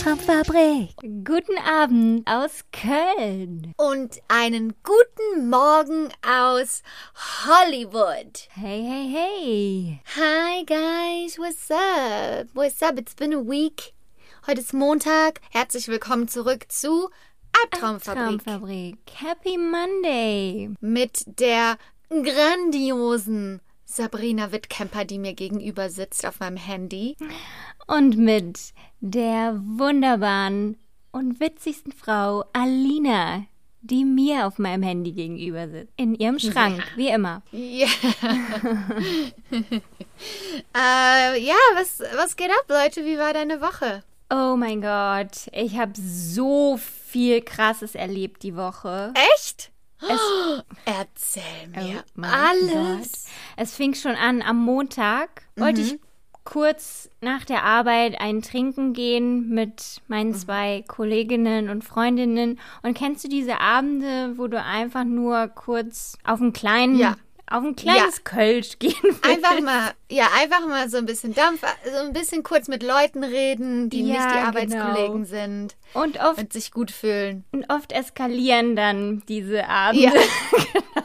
Albtraumfabrik. Guten Abend aus Köln. Und einen guten Morgen aus Hollywood. Hey, hey, hey. Hi guys, what's up? What's up? It's been a week. Heute ist Montag. Herzlich willkommen zurück zu Albtraumfabrik. Traumfabrik. Happy Monday. Mit der grandiosen Sabrina Wittkemper, die mir gegenüber sitzt auf meinem Handy. Und mit der wunderbaren und witzigsten Frau Alina, die mir auf meinem Handy gegenüber sitzt. In ihrem Schrank, wie immer. Ja. äh, ja, was, was geht ab, Leute? Wie war deine Woche? Oh mein Gott, ich habe so viel Krasses erlebt die Woche. Echt? Erzähl mir Oh alles. Gott. Es fing schon an am Montag. Wollte ich kurz nach der Arbeit ein Trinken gehen mit meinen zwei Kolleginnen und Freundinnen. Und kennst du diese Abende, wo du einfach nur kurz auf einen kleinen, Ja. auf ein kleines Kölsch gehen willst? Einfach mal, ja, einfach mal so ein bisschen Dampf, so ein bisschen kurz mit Leuten reden, die Ja, nicht die Arbeitskollegen genau. sind Und oft, und sich gut fühlen. und oft eskalieren dann diese Abende. Ja.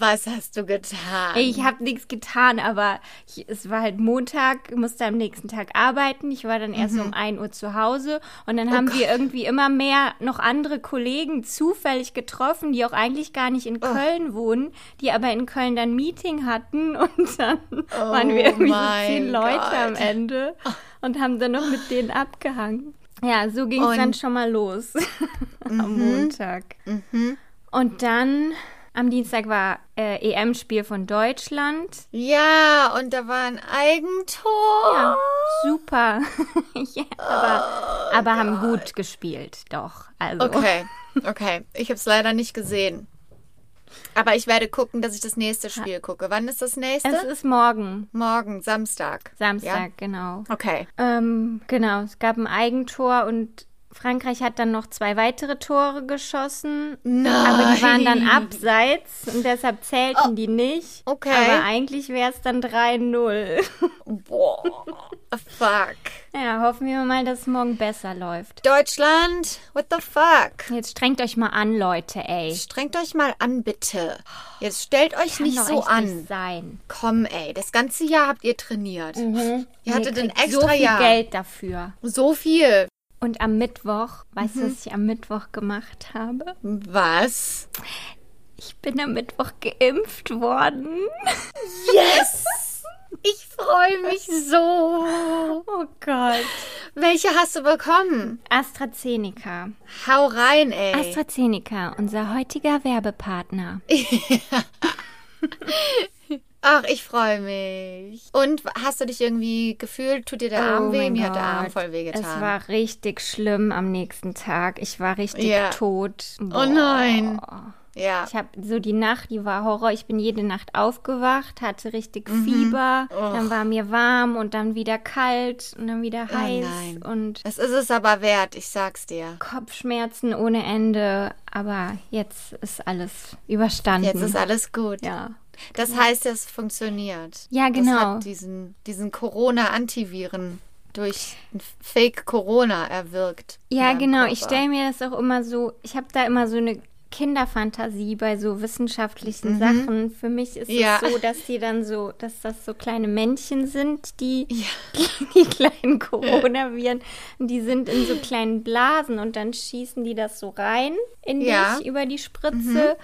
Was hast du getan? Ich habe nichts getan, aber ich, es war halt Montag, musste am nächsten Tag arbeiten. Ich war dann erst Mhm. um 1 Uhr zu Hause und Oh dann haben wir irgendwie immer mehr noch andere Kollegen zufällig getroffen, die auch eigentlich gar nicht in Oh. Köln wohnen, die aber in Köln dann Meeting hatten und dann waren wir irgendwie so Oh zehn Leute Gott. Oh. am Ende und haben dann noch mit denen abgehangen. Ja, so ging es dann schon mal los am Mhm. Montag. Und dann am Dienstag war äh, EM-Spiel von Deutschland. ja, und da war ein Eigentor. Ja, super. ja, aber aber haben gut gespielt, doch. Also. Okay, okay. Ich habe es leider nicht gesehen. Aber ich werde gucken, dass ich das nächste Spiel gucke. Wann ist das nächste? Es ist morgen, Morgen, Samstag. Samstag, genau. Ja? Okay. Ähm, genau, es gab ein Eigentor und Frankreich hat dann noch zwei weitere Tore geschossen. Nein. Aber die waren dann abseits und deshalb zählten die nicht. okay. Aber eigentlich wäre es dann 3-0. Boah. Fuck. ja, hoffen wir mal, dass es morgen besser läuft. Deutschland, what the fuck? Jetzt strengt euch mal an, Leute, ey. Strengt euch mal an, bitte. Jetzt stellt euch Kann nicht so an. Nicht sein. Komm, ey, das ganze Jahr habt ihr trainiert. Ihr hattet Ihr ein extra so viel Jahr. Geld dafür. So viel. Und am Mittwoch, weißt Mhm. du, was ich am Mittwoch gemacht habe? Was? Ich bin am Mittwoch geimpft worden. Yes! Ich freue mich so. Oh Gott. Welche hast du bekommen? AstraZeneca. Hau rein, ey. AstraZeneca, unser heutiger Werbepartner. Ach, ich freue mich. Und hast du dich irgendwie gefühlt? Tut dir der Arm Oh weh? Mir hat der Gott. Arm voll wehgetan. Es war richtig schlimm am nächsten Tag. Ich war richtig Ja. tot. Oh nein. ja. Ich habe so die Nacht, die war Horror. Ich bin jede Nacht aufgewacht, hatte richtig Mhm. Fieber. Oh. Dann war mir warm und dann wieder kalt und dann wieder heiß Oh nein. und Das ist es aber wert, ich sag's dir. Kopfschmerzen ohne Ende. Aber jetzt ist alles überstanden. Jetzt ist alles gut. ja. Das heißt, es funktioniert. Ja, Das genau. hat diesen, diesen Corona-Antiviren durch Fake Corona erwirkt. Ja, genau. Ich Körper. stelle mir das auch immer so, ich habe da immer so eine Kinderfantasie bei so wissenschaftlichen Sachen. Für mich ist Mhm. Ja. es so, dass die dann so, dass das so kleine Männchen sind, die die kleinen Coronaviren, die sind in so kleinen Blasen und dann schießen die das so rein in Ja. Mhm. dich über die Spritze.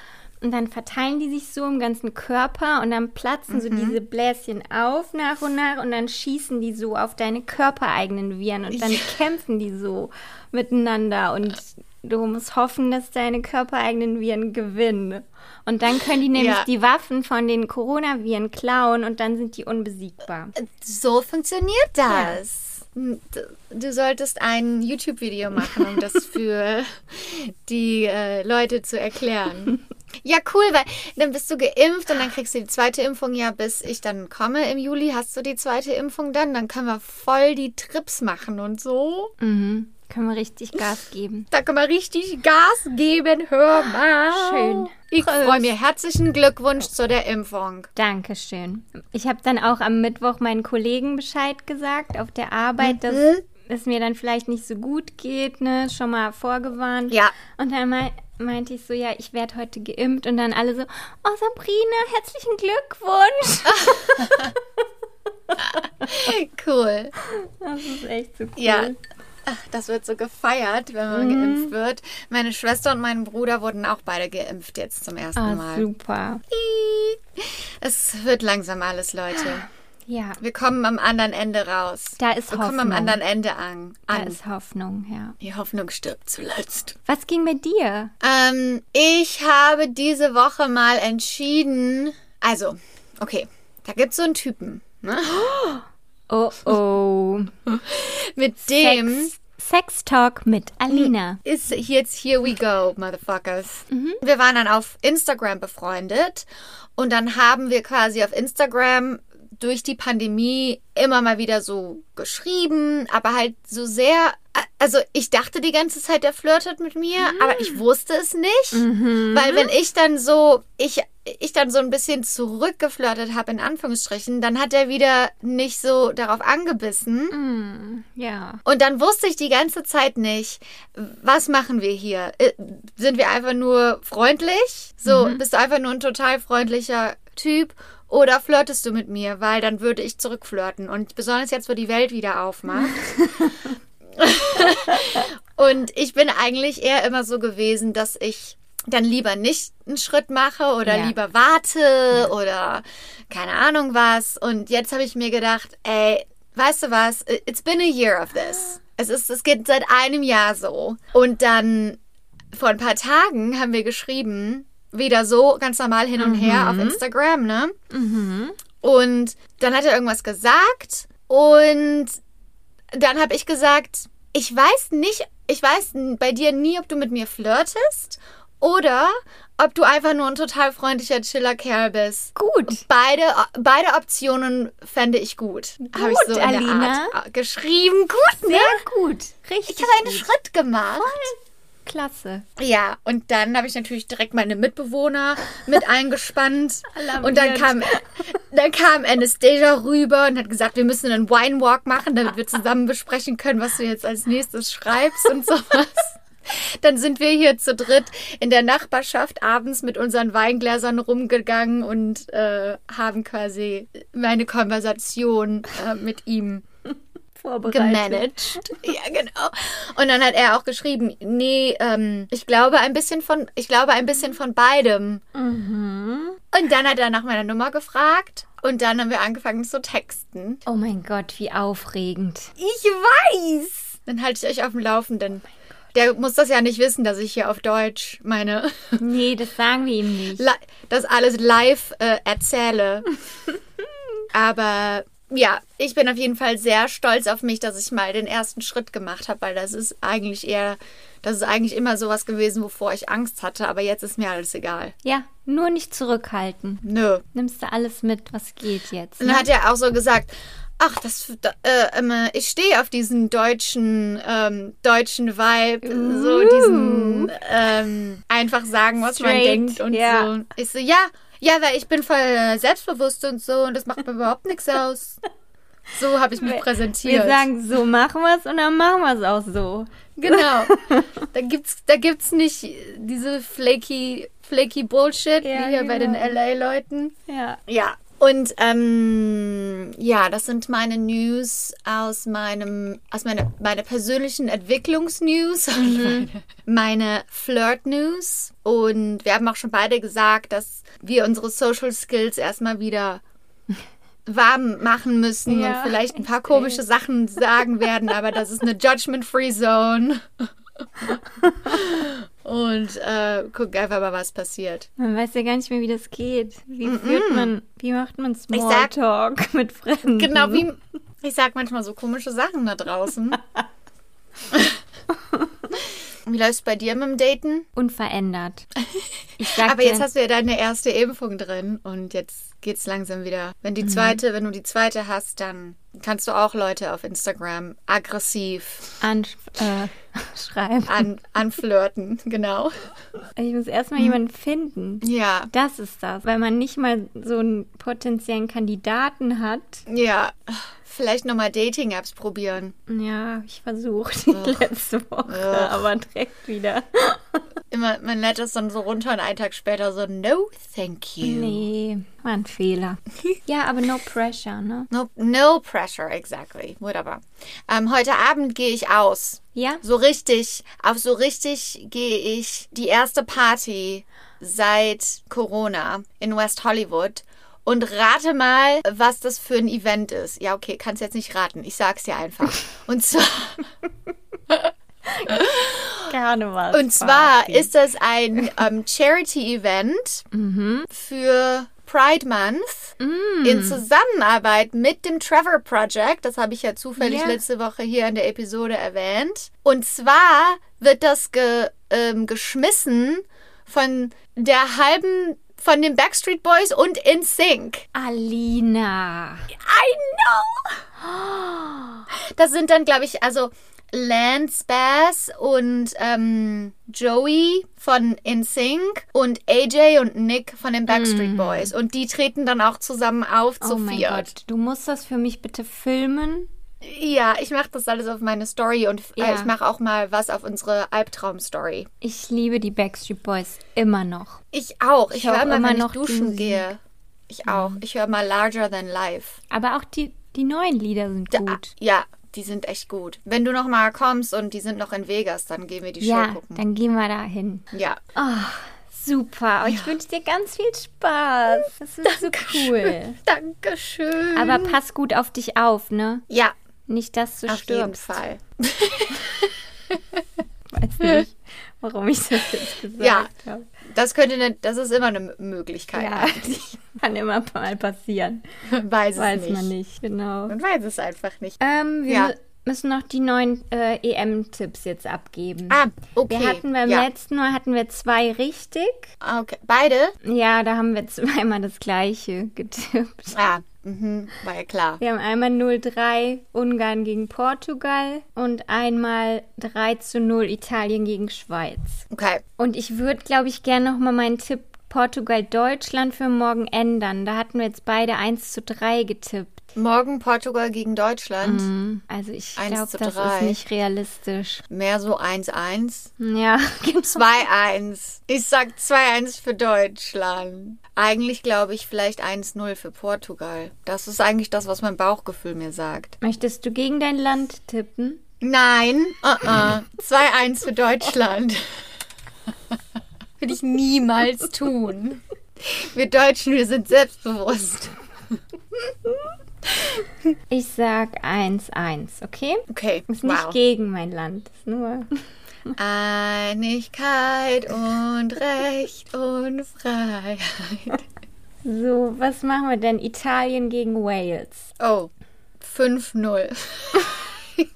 Und dann verteilen die sich so im ganzen Körper und dann platzen so Mhm. diese Bläschen auf nach und nach und dann schießen die so auf deine körpereigenen Viren und dann kämpfen die so miteinander und du musst hoffen, dass deine körpereigenen Viren gewinnen. Und dann können die nämlich Ja. die Waffen von den Coronaviren klauen und dann sind die unbesiegbar. So funktioniert das. Du- Du solltest ein YouTube-Video machen, um das für die äh, Leute zu erklären. Ja, cool, weil dann bist du geimpft und dann kriegst du die zweite Impfung ja, bis ich dann komme im Juli. Hast du die zweite Impfung dann? Dann können wir voll die Trips machen und so. Mhm. Können wir richtig Gas geben. Da können wir richtig Gas geben. Hör mal. Schön. Ich freue mich. Herzlichen Glückwunsch zu der Impfung. Dankeschön. Ich habe dann auch am Mittwoch meinen Kollegen Bescheid gesagt auf der Arbeit, dass Mhm. es mir dann vielleicht nicht so gut geht, ne? Schon mal vorgewarnt. Ja. Und dann mei meinte ich so, ja, ich werde heute geimpft und dann alle so, oh Sabrina, herzlichen Glückwunsch. Cool. Das ist echt so cool. Ja. Ach, das wird so gefeiert, wenn man geimpft wird. Meine Schwester und mein Bruder wurden auch beide geimpft jetzt zum ersten Ah, Mal. super. Es wird langsam alles, Leute. Ja, Wir kommen am anderen Ende raus. Da ist Wir kommen am Hoffnung. anderen Ende an. da an. ist Hoffnung, ja. Die Hoffnung stirbt zuletzt. Was ging mit dir? Ähm, ich habe diese Woche mal entschieden. Also, okay, da gibt es so einen Typen, ne? Oh oh. Mit dem Sex, Sex Talk mit Alina. ist jetzt here we go, motherfuckers. Wir waren dann auf Instagram befreundet und dann haben wir quasi auf Instagram durch die Pandemie immer mal wieder so geschrieben, aber halt so sehr. Also ich dachte die ganze Zeit, er flirtet mit mir, aber ich wusste es nicht, weil wenn ich dann so ich ich dann so ein bisschen zurückgeflirtet habe in Anführungsstrichen, dann hat er wieder nicht so darauf angebissen. Ja. Und dann wusste ich die ganze Zeit nicht, was machen wir hier? Äh, Sind wir einfach nur freundlich? So, bist du einfach nur ein total freundlicher Typ? Oder flirtest du mit mir? Weil dann würde ich zurückflirten. Und besonders jetzt, wo die Welt wieder aufmacht. Und ich bin eigentlich eher immer so gewesen, dass ich dann lieber nicht einen Schritt mache oder Ja. lieber warte oder keine Ahnung was. Und jetzt habe ich mir gedacht, ey, weißt du was? It's been a year of this. Es ist, es geht seit einem Jahr so. Und dann vor ein paar Tagen haben wir geschrieben, wieder so ganz normal hin und her auf Instagram, ne? Und dann hat er irgendwas gesagt und dann habe ich gesagt, ich weiß nicht, ich weiß bei dir nie, ob du mit mir flirtest oder ob du einfach nur ein total freundlicher, chiller Kerl bist. Gut. Beide, beide Optionen fände ich gut. Habe ich so in Alina. der Art geschrieben. Gut, ne? Sehr gut. Richtig. Ich habe einen gut. Schritt gemacht. Klasse. Ja, und dann habe ich natürlich direkt meine Mitbewohner mit eingespannt. und dann kam, dann kam Anastasia rüber und hat gesagt, wir müssen einen Wine Walk machen, damit wir zusammen besprechen können, was du jetzt als nächstes schreibst und sowas. Dann sind wir hier zu dritt in der Nachbarschaft abends mit unseren Weingläsern rumgegangen und äh, haben quasi meine Konversation äh, mit ihm Vorbereitet. gemanagt. Ja, genau. Und dann hat er auch geschrieben, nee, ähm, ich glaube ein bisschen von, ich glaube ein bisschen von beidem. Und dann hat er nach meiner Nummer gefragt und dann haben wir angefangen zu texten. Oh mein Gott, wie aufregend. Ich weiß. Dann halte ich euch auf dem Laufenden. Der muss das ja nicht wissen, dass ich hier auf Deutsch meine, Nee, das sagen wir ihm nicht. das alles live äh, erzähle. Aber ja, ich bin auf jeden Fall sehr stolz auf mich, dass ich mal den ersten Schritt gemacht habe, weil das ist eigentlich eher, das ist eigentlich immer sowas gewesen, wovor ich Angst hatte, aber jetzt ist mir alles egal. Ja, nur nicht zurückhalten. Nö. Nimmst du alles mit, was geht jetzt. Und Ne? dann hat er auch so gesagt, ach, das, da, äh, ähm, ich stehe auf diesen deutschen, ähm, deutschen Vibe, so diesen ähm, einfach sagen, was man Straight, denkt und ja. so. Ich so, ja, ja, weil ich bin voll äh, selbstbewusst und so und das macht mir überhaupt nichts aus. So habe ich mich präsentiert. Wir sagen, so machen wir es und dann machen wir es auch so. Genau. da gibt's, da gibt's nicht diese flaky, flaky Bullshit Ja, wie hier bei den genau. LA-Leuten. Ja. Ja. Und ähm, ja, das sind meine News aus meinem, aus meiner, meine persönlichen Entwicklungsnews, meine, meine Flirt-News. Und wir haben auch schon beide gesagt, dass wir unsere Social Skills erstmal wieder warm machen müssen Ja, und vielleicht ein paar komische Sachen sagen werden, aber das ist eine Judgment-Free Zone. Und äh, gucken einfach mal, was passiert. Man weiß ja gar nicht mehr, wie das geht. Wie führt man, wie macht man Smalltalk mit Fremden? Genau wie ich sag manchmal so komische Sachen da draußen. Wie läuft's bei dir mit dem Daten? Unverändert. Aber jetzt hast du ja deine erste Impfung drin und jetzt geht's langsam wieder. Wenn Mhm. die zweite, wenn du die zweite hast, dann kannst du auch Leute auf Instagram aggressiv an, äh, an, anflirten. Genau. Ich muss erstmal jemanden finden. Ja, Das ist das, weil man nicht mal so einen potenziellen Kandidaten hat. ja. Vielleicht nochmal Dating-Apps probieren. Ja, ich versucht die letzte Woche, aber direkt wieder. Immer, man lädt das dann so runter und einen Tag später so, no, thank you. Nee, war ein Fehler. Ja, aber no pressure, ne? No, no pressure, exactly. Wunderbar. Ähm, heute Abend gehe ich aus. Ja? So richtig, auf so richtig gehe ich die erste Party seit Corona in West Hollywood. Und rate mal, was das für ein Event ist. Ja, okay, kannst jetzt nicht raten. Ich sag's dir einfach. Und zwar, Karneval. und zwar ist das ein ähm, Charity-Event für Pride Month in Zusammenarbeit mit dem Trevor Project. Das habe ich ja zufällig Ja. letzte Woche hier in der Episode erwähnt. Und zwar wird das ge, ähm, geschmissen von der halben von den Backstreet Boys und In Sync. Alina. I know. Das sind dann, glaube ich, also Lance Bass und ähm, Joey von InSync und AJ und Nick von den Backstreet Boys. Und die treten dann auch zusammen auf zu Oh mein viert. Gott, du musst das für mich bitte filmen. Ja, ich mache das alles auf meine Story und äh, Ja. ich mache auch mal was auf unsere Albtraum-Story. Ich liebe die Backstreet Boys immer noch. Ich auch. Ich, Ich höre immer, immer wenn noch ich duschen gehe. Ich auch. Ich höre mal Larger Than Life. Aber auch die, die neuen Lieder sind Da- gut. Ja, die sind echt gut. Wenn du noch mal kommst und die sind noch in Vegas, dann gehen wir die Show Ja, gucken. dann gehen wir da hin. Ja. Super. Oh, ich wünsche dir ganz viel Spaß. Das ist so cool. Dankeschön. Aber pass gut auf dich auf, ne? ja, Nicht, dass du auf jeden stirbst. Fall. Weiß nicht, warum ich das jetzt gesagt Ja. habe. Das könnte ne, das ist immer eine Möglichkeit. Ja, kann immer mal passieren. Weiß es Weiß nicht. man nicht, genau. Man weiß es einfach nicht. Ähm, wir Ja. mü- müssen noch die neuen äh, EM-Tipps jetzt abgeben. Ah, okay. Wir hatten beim ja. letzten Mal hatten wir zwei richtig. Ah, Okay. Beide? Ja, da haben wir zweimal das gleiche getippt. Ah, mhm, war ja klar. Wir haben einmal 0-3 Ungarn gegen Portugal und einmal 3 zu 0 Italien gegen Schweiz. Okay. Und ich würde, glaube ich, gerne nochmal meinen Tipp Portugal-Deutschland für morgen ändern. Da hatten wir jetzt beide 1 zu 3 getippt. Morgen Portugal gegen Deutschland. Mhm. Also ich 1 glaube, das 3. ist nicht realistisch. Mehr so 1-1. Ja, genau. 2-1. Ich sag 2-1 für Deutschland. Eigentlich glaube ich vielleicht 1-0 für Portugal. Das ist eigentlich das, was mein Bauchgefühl mir sagt. Möchtest du gegen dein Land tippen? Nein, uh -uh. 2-1 für Deutschland. Will ich niemals tun. Wir Deutschen, wir sind selbstbewusst. Ich sag 1-1, okay? Okay, Ist nicht wow. gegen mein Land, ist nur. Einigkeit und Recht und Freiheit. So, was machen wir denn? Italien gegen Wales. Oh, 5-0.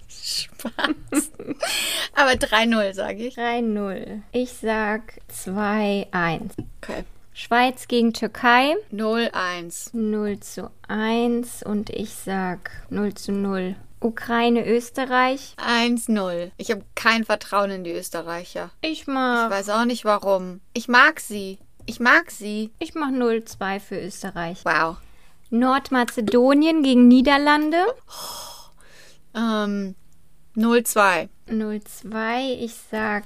Spaß. Aber 3-0, sage ich. 3-0. Ich sag 2-1. Okay. Schweiz gegen Türkei 0-1. 0 zu 1 und ich sag 0 zu 0. Ukraine, Österreich. 1-0. Ich habe kein Vertrauen in die Österreicher. Ich Ich mach, weiß auch nicht warum. Ich mag sie. Ich mag sie. ich mach 0-2 für Österreich. Wow. Nordmazedonien gegen Niederlande. Ähm, 0-2. 0-2. Ich sag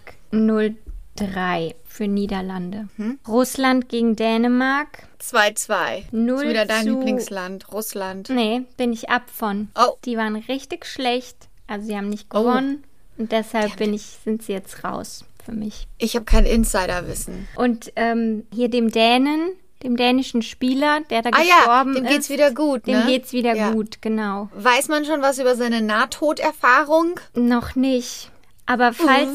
0-3 für Niederlande. Russland gegen Dänemark. 2-2. Null Ist wieder dein zu- Lieblingsland, Russland. Nee, bin ich ab von. Oh. Die waren richtig schlecht. Also sie haben nicht Oh. gewonnen. Und deshalb bin ich, sind sie jetzt raus für mich. Ich habe kein Insiderwissen. Und ähm, hier dem Dänen, dem dänischen Spieler, der da Ah ja, gestorben dem ist. geht's wieder gut, Dem ne? geht's wieder Ja. gut, genau. Weiß man schon was über seine Nahtoderfahrung? Noch nicht. Aber falls,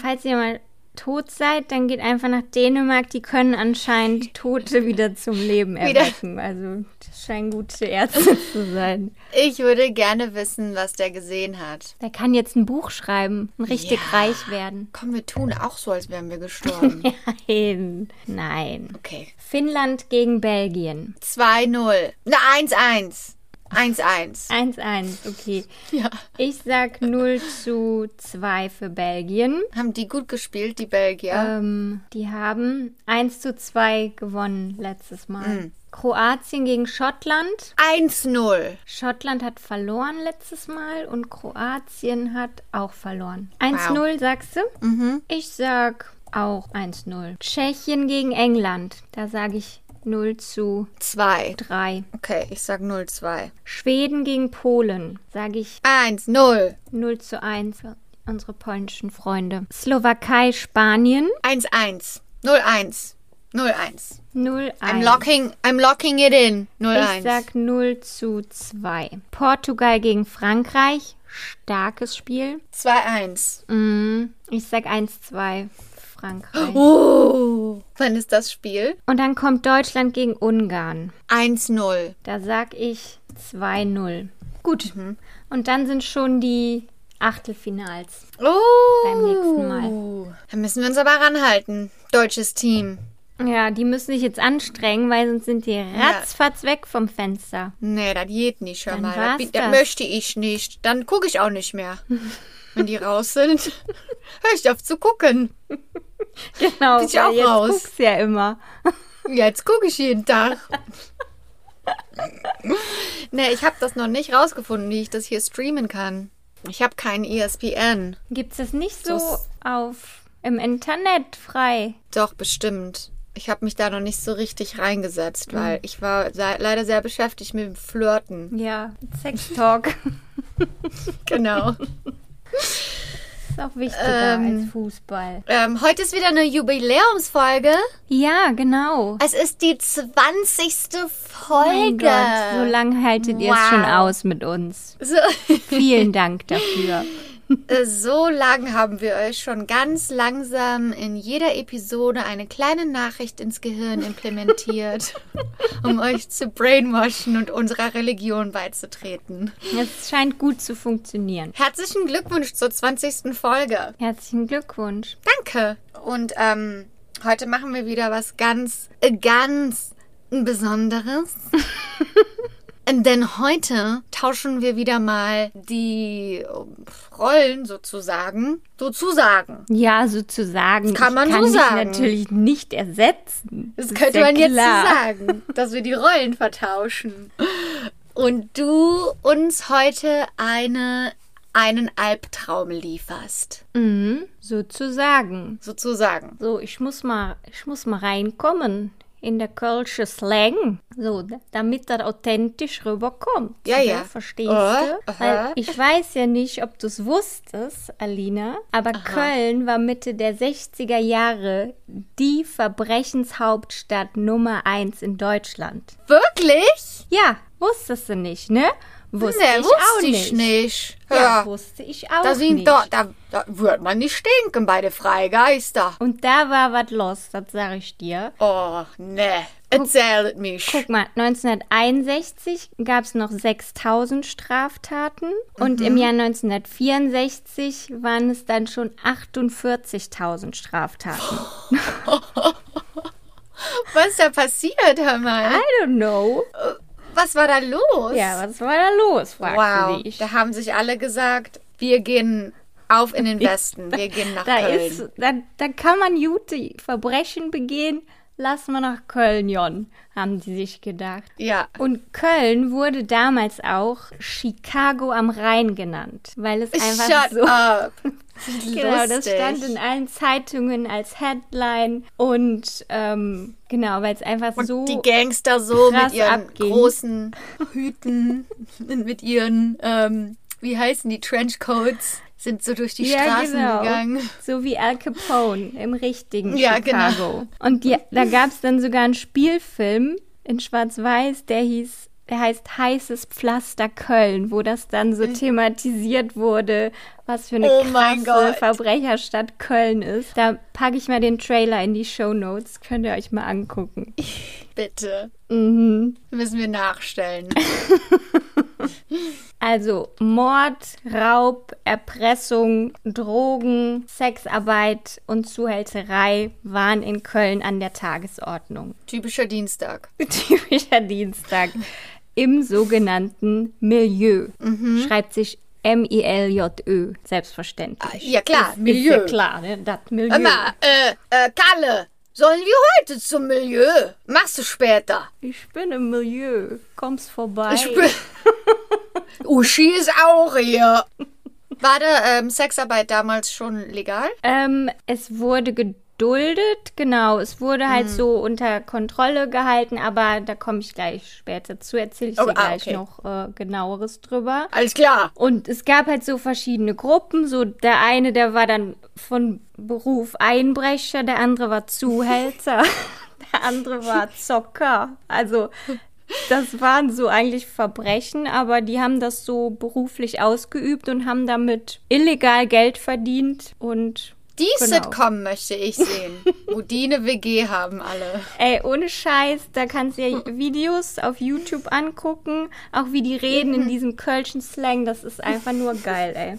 falls ihr mal tot seid, dann geht einfach nach Dänemark. Die können anscheinend Tote wieder zum Leben erwecken. Also das scheinen gute Ärzte zu sein. Ich würde gerne wissen, was der gesehen hat. Der kann jetzt ein Buch schreiben und richtig Ja. reich werden. Komm, wir tun auch so, als wären wir gestorben. Nein. Nein. Okay. Finnland gegen Belgien. 2-0. Na, 1-1. 1-1. 1-1, okay. Ja. Ich sag 0 zu 2 für Belgien. Haben die gut gespielt, die Belgier? Ähm, die haben 1 zu 2 gewonnen letztes Mal. Mhm. Kroatien gegen Schottland. 1-0. Schottland hat verloren letztes Mal und Kroatien hat auch verloren. 1-0 sagst du? Mhm. Ich sag auch 1-0. Tschechien gegen England. Da sage ich 0 zu 2. 3. Okay, ich sag 0-2. Schweden gegen Polen. Sage ich 1-0. 0 zu 1 für unsere polnischen Freunde. Slowakei, Spanien. 1-1. 0-1. 0-1. 0 I'm 1. locking, I'm locking it in. 0-1. Ich sag 0 zu 2. Portugal gegen Frankreich. Starkes Spiel. 2-1. Mm, ich sag 1-2 Frankreich. Oh. Wann ist das Spiel? Und dann kommt Deutschland gegen Ungarn. 1-0. Da sag ich 2-0. Gut. Und dann sind schon die Achtelfinals. Oh. Beim nächsten Mal. Da müssen wir uns aber ranhalten. Deutsches Team. Ja, die müssen sich jetzt anstrengen, weil sonst sind die ratzfatz weg vom Fenster. Nee, das geht nicht, hör Dann mal. war's Das, das möchte ich nicht. Dann gucke ich auch nicht mehr. Wenn die raus sind, hör ich auf zu gucken. Genau, weil auch jetzt raus. guckst ja immer. Jetzt gucke ich jeden Tag. nee, ich habe das noch nicht rausgefunden, wie ich das hier streamen kann. Ich habe keinen ESPN. Gibt's das nicht so Das- auf im Internet frei? Doch, bestimmt. Ich habe mich da noch nicht so richtig reingesetzt, weil ich war leider sehr beschäftigt mit dem Flirten. Ja, Sex Talk. Genau. Ist auch wichtiger Ähm. als Fußball. ähm, heute ist wieder eine Jubiläumsfolge. Ja, genau. Es ist die 20. Mein Folge. Gott, so lange haltet ihr es schon Wow. aus mit uns. So, Vielen Dank dafür. Äh, so lang haben wir euch schon ganz langsam in jeder Episode eine kleine Nachricht ins Gehirn implementiert, um euch zu brainwashen und unserer Religion beizutreten. Es scheint gut zu funktionieren. Herzlichen Glückwunsch zur 20. Folge. Herzlichen Glückwunsch. Danke. Und ähm, heute machen wir wieder was ganz, äh, ganz Besonderes. Denn heute tauschen wir wieder mal die äh, Rollen sozusagen. Sozusagen. Ja, sozusagen. Das kann man ich kann so sagen. natürlich nicht ersetzen. Das ist könnte man jetzt so sagen, dass wir die Rollen vertauschen. Und du uns heute eine, einen Albtraum lieferst. Mhm, sozusagen. Sozusagen. So, ich muss mal, ich muss mal reinkommen in der kölsche Slang, so, damit das authentisch rüberkommt. Ja, Gell? ja. Verstehst Aha, du? aha. Weil ich weiß ja nicht, ob du es wusstest, Alina, aber Köln war Mitte der 60er Jahre die Verbrechenshauptstadt Nummer eins in Deutschland. Wirklich? Ja, wusstest du nicht, ne? Wusste Nee, ich wusste auch ich nicht. nicht. Ja, Ja, wusste ich auch da sind nicht. doch, da, da wird man nicht stinken bei den Freigeister. Und da war was los, das sage ich dir. Oh, ne. Erzählt mich. Guck mal, 1961 gab es noch 6000 Straftaten und Mhm. im Jahr 1964 waren es dann schon 48.000 Straftaten. Was ist da passiert, hör mal? I don't know. Was war da los? Ja, was war da los, fragst wow. du dich. Da haben sich alle gesagt, wir gehen auf in den Westen. Wir gehen nach Da, Köln. ist, da, da kann man gute Verbrechen begehen. Lass mal nach Köln, Jon, haben die sich gedacht. ja. Und Köln wurde damals auch Chicago am Rhein genannt, weil es einfach Shut so up. Genau, das stand in allen Zeitungen als Headline und ähm, genau, weil es einfach so Und die Gangster so mit ihren abging. großen Hüten, mit ihren, ähm, wie heißen die, Trenchcoats, sind so durch die ja, Straßen genau. gegangen. So wie Al Capone im richtigen Ja, Chicago. genau. Und die, da gab es dann sogar einen Spielfilm in Schwarz-Weiß, der hieß der heißt Heißes Pflaster Köln, wo das dann so thematisiert wurde, was für eine Oh krasse. Verbrecherstadt Köln ist. Da packe ich mal den Trailer in die Show Notes, könnt ihr euch mal angucken. Bitte. Mhm. Müssen wir nachstellen. Also Mord, Raub, Erpressung, Drogen, Sexarbeit und Zuhälterei waren in Köln an der Tagesordnung. Typischer Dienstag. Typischer Dienstag im sogenannten Milieu. Mhm. Schreibt sich M-I-L-J-Ö, selbstverständlich. Ja, klar, ist, Milieu. Ist ja klar, ne? Das Milieu. Immer, äh, äh, Kalle, sollen wir heute zum Milieu? Machst du später. Ich bin im Milieu. Kommst vorbei. Ich bin. Uschi ist auch hier. War da ähm, Sexarbeit damals schon legal? Ähm, es wurde geduldet, genau. Es wurde Mhm. halt so unter Kontrolle gehalten, aber da komme ich gleich später zu. Erzähle ich Oh, dir ah, gleich okay. noch äh, genaueres drüber. Alles klar. Und es gab halt so verschiedene Gruppen. So der eine, der war dann von Beruf Einbrecher, der andere war Zuhälter, der andere war Zocker. Also das waren so eigentlich Verbrechen, aber die haben das so beruflich ausgeübt und haben damit illegal Geld verdient und Die Genau. Sitcom möchte ich sehen, wo die eine WG haben alle. Ey, ohne Scheiß, da kannst du ja Videos auf YouTube angucken, auch wie die reden in diesem kölschen Slang, das ist einfach nur geil, ey.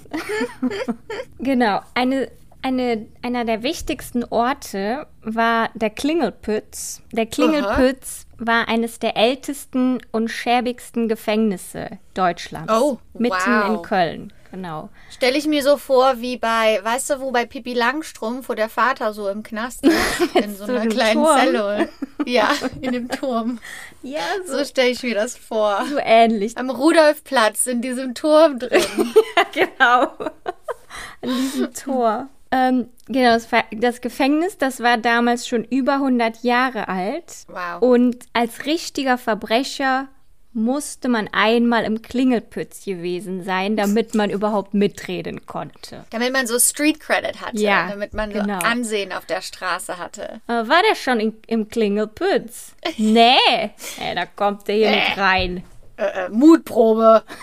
genau, eine, eine, einer der wichtigsten Orte war der Klingelpütz. Der Klingelpütz war eines der ältesten und schäbigsten Gefängnisse Deutschlands. Oh, Mitten wow. in Köln, genau. Stelle ich mir so vor, wie bei, weißt du, wo bei Pippi Langstrumpf, wo der Vater so im Knast ist, in so so einer kleinen Turm. Zelle. Ja, in dem Turm. Ja, So stelle ich mir das vor. so ähnlich. Am Rudolfplatz in diesem Turm drin. genau. An diesem Tor. Ähm, genau, das, das Gefängnis, das war damals schon über 100 Jahre alt. Wow. Und als richtiger Verbrecher musste man einmal im Klingelpütz gewesen sein, damit man überhaupt mitreden konnte. Damit man so Street Credit hatte. Ja, damit man genau. so Ansehen auf der Straße hatte. Äh, war der schon in, im Klingelpütz? Nee, äh, da kommt der hier nicht rein. Äh, äh, Mutprobe.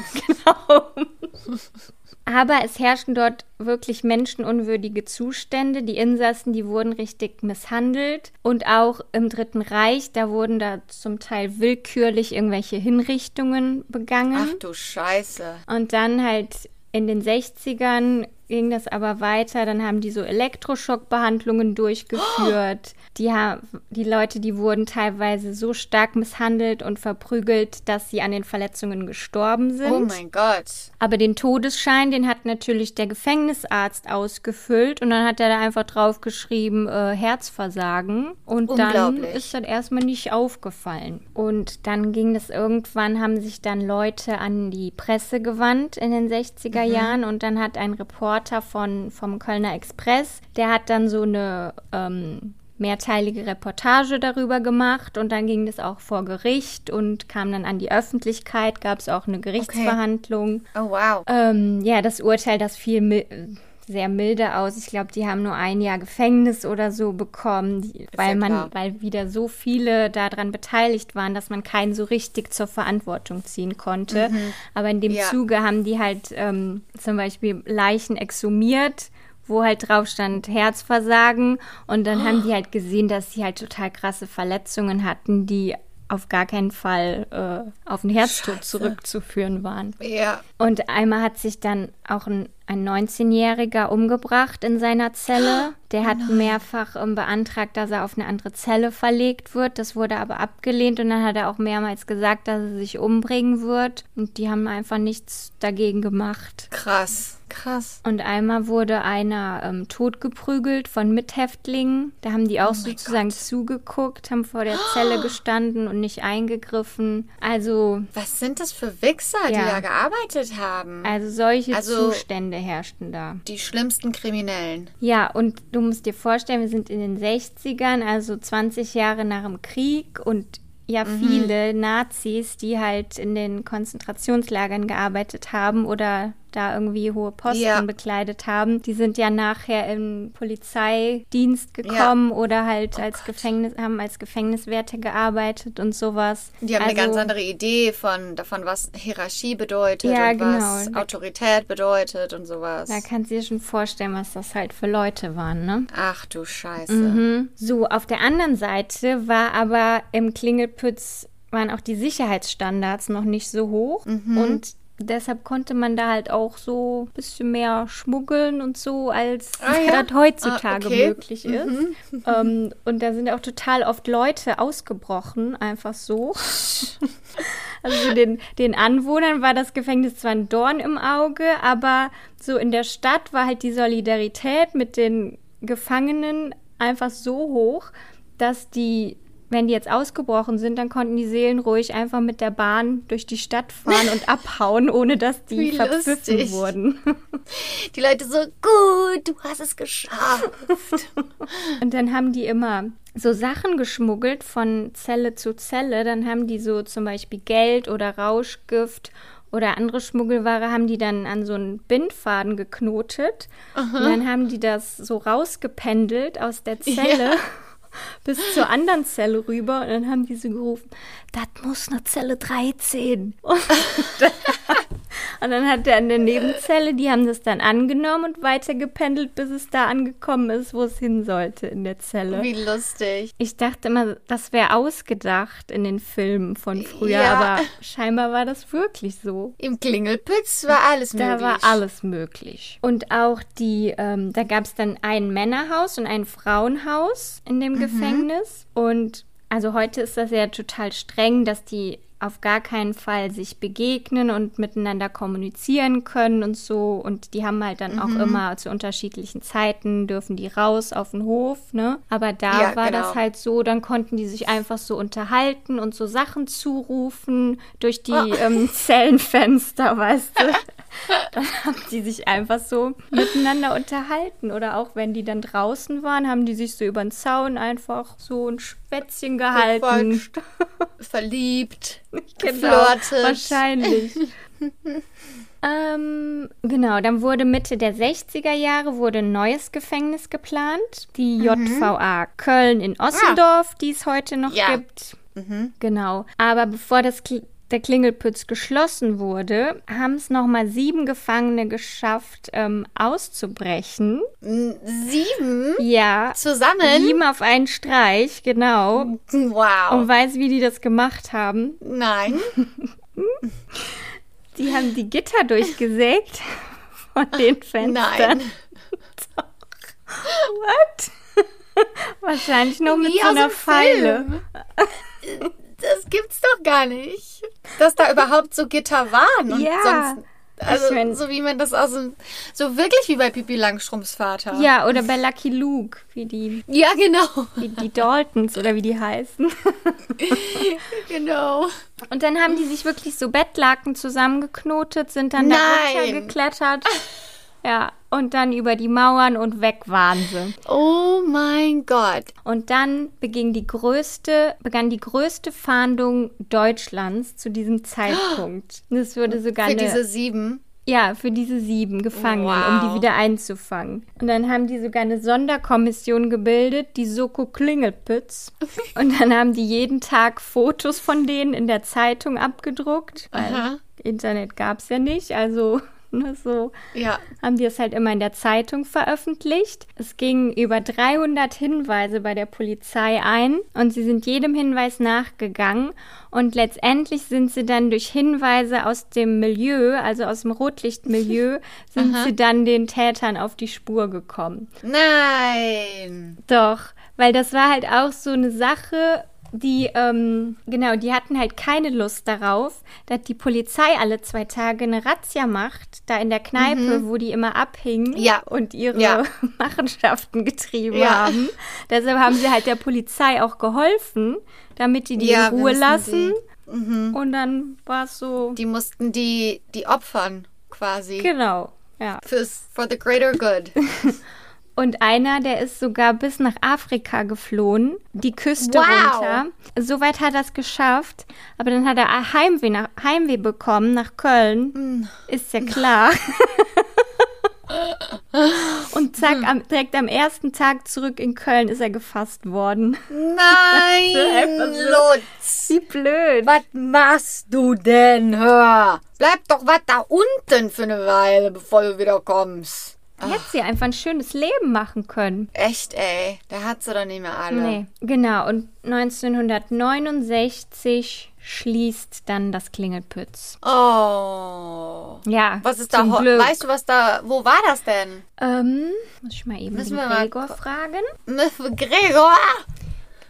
Aber es herrschten dort wirklich menschenunwürdige Zustände. Die Insassen, die wurden richtig misshandelt. Und auch im Dritten Reich, da wurden da zum Teil willkürlich irgendwelche Hinrichtungen begangen. Ach du Scheiße. Und dann halt in den 60ern ging das aber weiter. Dann haben die so Elektroschockbehandlungen durchgeführt. Die, die Leute, die wurden teilweise so stark misshandelt und verprügelt, dass sie an den Verletzungen gestorben sind. Oh mein Gott. Aber den Todesschein, den hat natürlich der Gefängnisarzt ausgefüllt und dann hat er da einfach draufgeschrieben, äh, Herzversagen. Und dann ist das erstmal nicht aufgefallen. Und dann ging das irgendwann, haben sich dann Leute an die Presse gewandt in den 60er Jahren und dann hat ein Reporter von, vom Kölner Express, der hat dann so eine ähm, mehrteilige Reportage darüber gemacht und dann ging das auch vor Gericht und kam dann an die Öffentlichkeit, gab es auch eine Gerichtsverhandlung. Oh wow. Ähm, ja, das Urteil, das fiel mil sehr milde aus. Ich glaube, die haben nur ein Jahr Gefängnis oder so bekommen, die, weil ja man, klar. weil wieder so viele daran beteiligt waren, dass man keinen so richtig zur Verantwortung ziehen konnte. Aber in dem Mhm. Ja. Zuge haben die halt ähm, zum Beispiel Leichen exhumiert wo halt drauf stand Herzversagen und dann haben die halt gesehen, dass sie halt total krasse Verletzungen hatten, die auf gar keinen Fall äh, auf den Herztod Scheiße. zurückzuführen waren. Ja. Und einmal hat sich dann auch ein, ein 19-Jähriger umgebracht in seiner Zelle. Der hat mehrfach ähm, beantragt, dass er auf eine andere Zelle verlegt wird. Das wurde aber abgelehnt und dann hat er auch mehrmals gesagt, dass er sich umbringen wird. Und die haben einfach nichts dagegen gemacht. Krass. Krass. Und einmal wurde einer ähm, totgeprügelt von Mithäftlingen. Da haben die auch Oh sozusagen zugeguckt, haben vor der Zelle gestanden und nicht eingegriffen. Also, Was sind das für Wichser, die Ja. da gearbeitet haben? also solche Also- Zustände herrschten da. Die schlimmsten Kriminellen. Ja, und du musst dir vorstellen, wir sind in den 60ern, also 20 Jahre nach dem Krieg und ja, Mhm. viele Nazis, die halt in den Konzentrationslagern gearbeitet haben oder da irgendwie hohe Posten Ja. bekleidet haben. Die sind ja nachher im Polizeidienst gekommen oder halt Oh als Gefängnis, haben als Gefängniswärter gearbeitet und sowas. Die haben eine Also- ganz andere Idee von davon, was Hierarchie bedeutet Ja, und was genau. Autorität bedeutet und sowas. Da kannst du dir schon vorstellen, was das halt für Leute waren, ne? Ach du Scheiße. Mhm. So, auf der anderen Seite war aber im Klingelpütz waren auch die Sicherheitsstandards noch nicht so hoch Mhm. und deshalb konnte man da halt auch so ein bisschen mehr schmuggeln und so, als Ah, ja? das heutzutage Ah, okay. möglich ist. Ähm, und da sind auch total oft Leute ausgebrochen, einfach so. Also den, den Anwohnern war das Gefängnis zwar ein Dorn im Auge, aber so in der Stadt war halt die Solidarität mit den Gefangenen einfach so hoch, dass die, wenn die jetzt ausgebrochen sind, dann konnten die Seelen ruhig einfach mit der Bahn durch die Stadt fahren und abhauen, ohne dass die verpfiffen wurden. Die Leute so, gut, du hast es geschafft. Und dann haben die immer so Sachen geschmuggelt von Zelle zu Zelle. Dann haben die so zum Beispiel Geld oder Rauschgift oder andere Schmuggelware haben die dann an so einen Bindfaden geknotet. Und dann haben die das so rausgependelt aus der Zelle. Bis zur anderen Zelle rüber und dann haben die so gerufen, das muss eine Zelle 13. Und, und dann hat der in der Nebenzelle, die haben das dann angenommen und weitergependelt, bis es da angekommen ist, wo es hin sollte in der Zelle. Wie lustig. Ich dachte immer, das wäre ausgedacht in den Filmen von früher, Ja. aber scheinbar war das wirklich so. Im Klingelpütz war alles Da möglich. war alles möglich. Und auch die, ähm, da gab es dann ein Männerhaus und ein Frauenhaus in Mhm. dem Gefängnis. Und also heute ist das ja total streng, dass die auf gar keinen Fall sich begegnen und miteinander kommunizieren können und so. Und die haben halt dann auch Mhm. immer zu unterschiedlichen Zeiten dürfen die raus auf den Hof, ne? Aber da Ja, war genau. das halt so, dann konnten die sich einfach so unterhalten und so Sachen zurufen durch die Oh. ähm, Zellenfenster, weißt du. Dann haben die sich einfach so miteinander unterhalten. Oder auch wenn die dann draußen waren, haben die sich so über den Zaun einfach so ein Schwätzchen gehalten. Verliebt, Genau, geflirtet. wahrscheinlich. ähm, genau, dann wurde Mitte der 60er Jahre wurde ein neues Gefängnis geplant. Die JVA Köln in Ossendorf, die es heute noch Ja. gibt. Genau. Aber bevor das der Klingelpütz geschlossen wurde, haben es nochmal sieben Gefangene geschafft, ähm, auszubrechen. Sieben Ja. zusammen? Sieben auf einen Streich, genau. Wow. Und weiß, wie die das gemacht haben. Nein. Die haben die Gitter durchgesägt von den Fenstern. Nein. What? Wahrscheinlich nur mit Wie so einer Pfeile. Das gibt's doch gar nicht. Dass da überhaupt so Gitter waren. Und Ja. sonst. Also, Ich mein- so wie man das aus dem. So wirklich wie bei Pipi Langstrumpfs Vater. Ja, oder bei Lucky Luke, wie die, Ja, genau. wie die Daltons oder wie die heißen. genau. Und dann haben die sich wirklich so Bettlaken zusammengeknotet, sind dann da Nein. runtergeklettert. Ja, und dann über die Mauern und weg waren sie. Oh mein Gott. Und dann beging die größte, begann die größte Fahndung Deutschlands zu diesem Zeitpunkt. Und Es wurde sogar Für eine, diese sieben. ja, für diese sieben Gefangenen, um Wow. die wieder einzufangen. Und dann haben die sogar eine Sonderkommission gebildet, die Soko Klingelpütz. Und dann haben die jeden Tag Fotos von denen in der Zeitung abgedruckt, weil Aha. Internet gab es ja nicht, also ne, so Ja. haben die es halt immer in der Zeitung veröffentlicht. Es gingen über 300 Hinweise bei der Polizei ein und sie sind jedem Hinweis nachgegangen und letztendlich sind sie dann durch Hinweise aus dem Milieu, also aus dem Rotlichtmilieu, sind sie dann den Tätern auf die Spur gekommen. Nein. Doch, weil das war halt auch so eine Sache, die, ähm, genau, die hatten halt keine Lust darauf, dass die Polizei alle zwei Tage eine Razzia macht, da in der Kneipe, wo die immer abhingen Mhm. Ja. und ihre Ja. Machenschaften getrieben Ja. haben. Deshalb haben sie halt der Polizei auch geholfen, damit die die in Ruhe lassen. die- Mhm. Und dann war es so, Die mussten die, die opfern, quasi. genau, ja. Fürs, for the greater good. Und einer, der ist sogar bis nach Afrika geflohen, die Küste Wow. runter. Soweit hat er es geschafft. Aber dann hat er Heimweh, nach, Heimweh bekommen nach Köln. Ist ja klar. Und zack, am, direkt am ersten Tag zurück in Köln ist er gefasst worden. Nein, Lutz. Wie blöd. Was machst du denn? Hör. Bleib doch was da unten für eine Weile, bevor du wieder kommst. Hätte sie einfach ein schönes Leben machen können. Echt, ey. Da hat sie doch nicht mehr alle. Nee, genau. Und 1969 schließt dann das Klingelpütz. Oh. Ja, Was ist da? Glück. Weißt du, was da. Wo war das denn? Ähm, muss ich mal eben Müssen den wir mal Gregor gu- fragen? Gregor!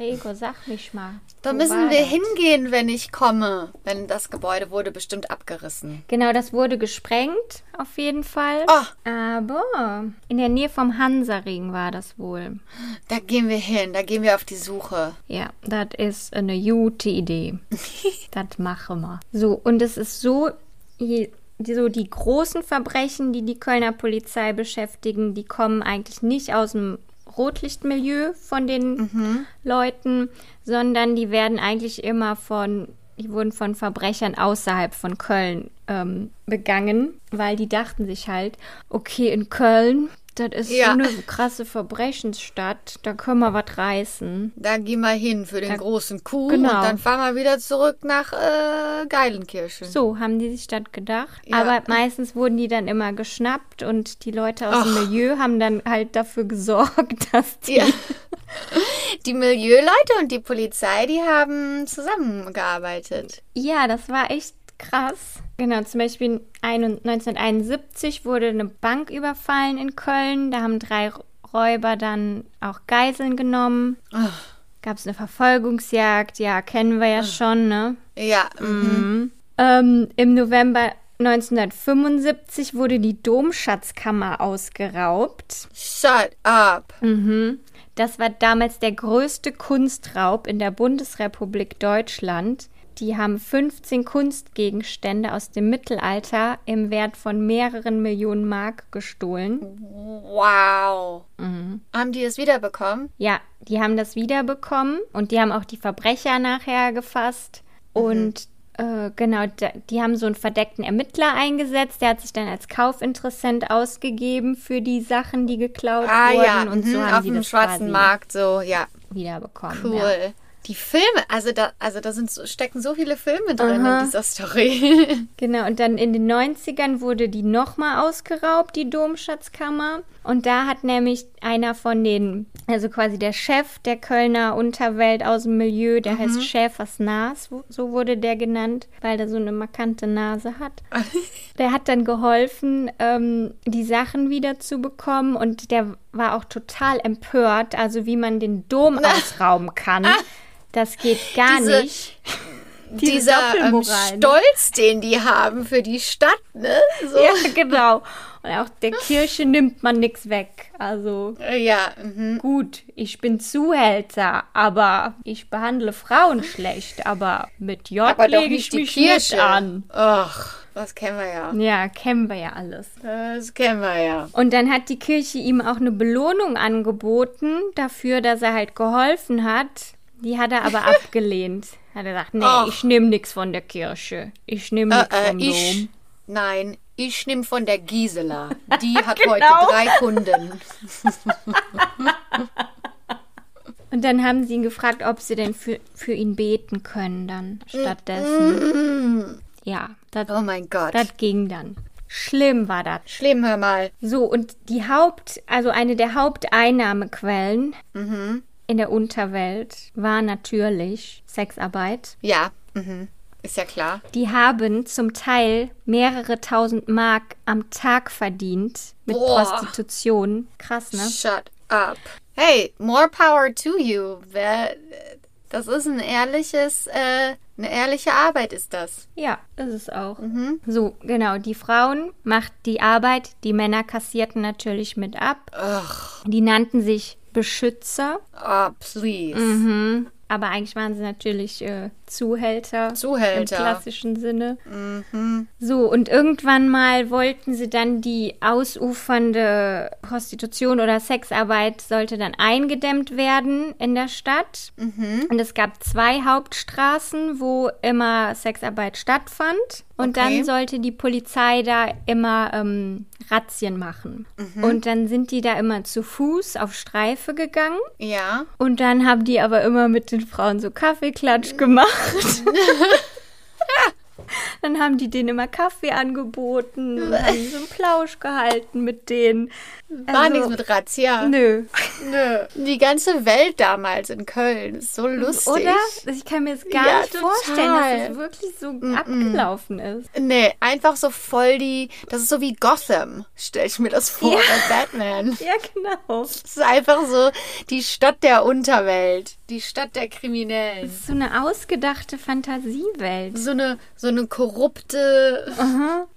Gregor, sag mich mal. Da müssen wir das? hingehen, wenn ich komme. Wenn das Gebäude wurde bestimmt abgerissen. Genau, das wurde gesprengt, auf jeden Fall. Oh. Aber in der Nähe vom Hansaring war das wohl. Da gehen wir hin. Da gehen wir auf die Suche. Ja, das ist eine gute Idee. das machen wir. So, und es ist so, je, die, so die großen Verbrechen, die die Kölner Polizei beschäftigen, die kommen eigentlich nicht aus dem Rotlichtmilieu von den Leuten, sondern die werden eigentlich immer von, die wurden von Verbrechern außerhalb von Köln ähm, begangen, weil die dachten sich halt, okay, in Köln, das ist Ja. so eine krasse Verbrechensstadt, da können wir was reißen. Da gehen wir hin für den Da- großen Kuh Genau. und dann fahren wir wieder zurück nach äh, Geilenkirchen. So haben die sich das gedacht. Ja. Aber meistens wurden die dann immer geschnappt und die Leute aus dem Milieu haben dann halt dafür gesorgt, dass die. Ja. Die Milieuleute und die Polizei, die haben zusammengearbeitet. Ja, das war echt krass. Genau, zum Beispiel ein- 1971 wurde eine Bank überfallen in Köln. Da haben drei Räuber dann auch Geiseln genommen. Gab es eine Verfolgungsjagd. Ja, kennen wir ja schon, ne? Ja, mhm. Ähm, Im November 1975 wurde die Domschatzkammer ausgeraubt. shut up. Mhm. Das war damals der größte Kunstraub in der Bundesrepublik Deutschland. Die haben 15 Kunstgegenstände aus dem Mittelalter im Wert von mehreren Millionen Mark gestohlen. Wow. Haben die es wiederbekommen? Ja, die haben das wiederbekommen und die haben auch die Verbrecher nachher gefasst. Und äh, genau, die haben so einen verdeckten Ermittler eingesetzt. Der hat sich dann als Kaufinteressent ausgegeben für die Sachen, die geklaut Ah wurden. ja, und so mhm, haben auf dem schwarzen Markt so, ja, wiederbekommen. cool. Ja. Die Filme, also da, also da sind stecken so viele Filme drin Aha. in dieser Story. Genau, und dann in den 90ern wurde die nochmal ausgeraubt, die Domschatzkammer. Und da hat nämlich einer von den, also quasi der Chef der Kölner Unterwelt aus dem Milieu, der heißt Schäfers Nas, so wurde der genannt, weil er so eine markante Nase hat. Der hat dann geholfen, ähm, die Sachen wieder zu bekommen und der war auch total empört, also wie man den Dom ausrauben kann. Das geht gar Diese- nicht. Diese Dieser ähm, ne? Stolz, den die haben für die Stadt, ne? So. Ja, genau. Und auch der Kirche nimmt man nichts weg. Also Ja, mhm. gut, ich bin Zuhälter, aber ich behandle Frauen schlecht. Aber mit J aber lege ich mich Kirche. nicht an. Ach, das kennen wir ja. Ja, kennen wir ja alles. Das kennen wir ja. Und dann hat die Kirche ihm auch eine Belohnung angeboten dafür, dass er halt geholfen hat. Die hat er aber abgelehnt. Hat er gesagt, nee, Ach. ich nehme nichts von der Kirche. Ich nehme Äh, nichts äh, vom ich, Dom. nein, ich nehme von der Gisela. Die hat Genau. heute drei Kunden. Und dann haben sie ihn gefragt, ob sie denn für, für ihn beten können dann stattdessen. Ja, das, Oh mein Gott. das ging dann. Schlimm war das. Schlimm, hör mal. So, und die Haupt, also eine der Haupteinnahmequellen Mhm. In der Unterwelt war natürlich Sexarbeit. Ja, mhm. ist ja klar. Die haben zum Teil mehrere tausend Mark am Tag verdient mit Boah. Prostitution. Krass, ne? Shut up. Hey, more power to you. Das ist ein ehrliches, äh, eine ehrliche Arbeit ist das. Ja, ist es auch. So, genau. Die Frauen macht die Arbeit, die Männer kassierten natürlich mit ab. Ugh, Die nannten sich Beschützer. oh, please. Mhm. aber eigentlich waren sie natürlich äh, Zuhälter. Zuhälter. Im klassischen Sinne. So, und irgendwann mal wollten sie dann die ausufernde Prostitution oder Sexarbeit sollte dann eingedämmt werden in der Stadt. Und es gab zwei Hauptstraßen, wo immer Sexarbeit stattfand. Und Okay. dann sollte die Polizei da immer ähm, Razzien machen. Mhm. Und dann sind die da immer zu Fuß auf Streife gegangen. Ja. Und dann haben die aber immer mit den Frauen so Kaffeeklatsch gemacht. dann haben die denen immer Kaffee angeboten und haben so einen Plausch gehalten mit denen. War Also, nichts mit Razzia. Nö. Nö. Die ganze Welt damals in Köln ist so lustig. Oder? Ich kann mir jetzt gar Ja, nicht total. vorstellen, dass es wirklich so abgelaufen ist. Nee, einfach so voll die. Das ist so wie Gotham, stell ich mir das vor, Ja. bei Batman. Ja, genau. Es ist einfach so die Stadt der Unterwelt, die Stadt der Kriminellen. So eine ausgedachte Fantasiewelt. So eine, so eine korrupte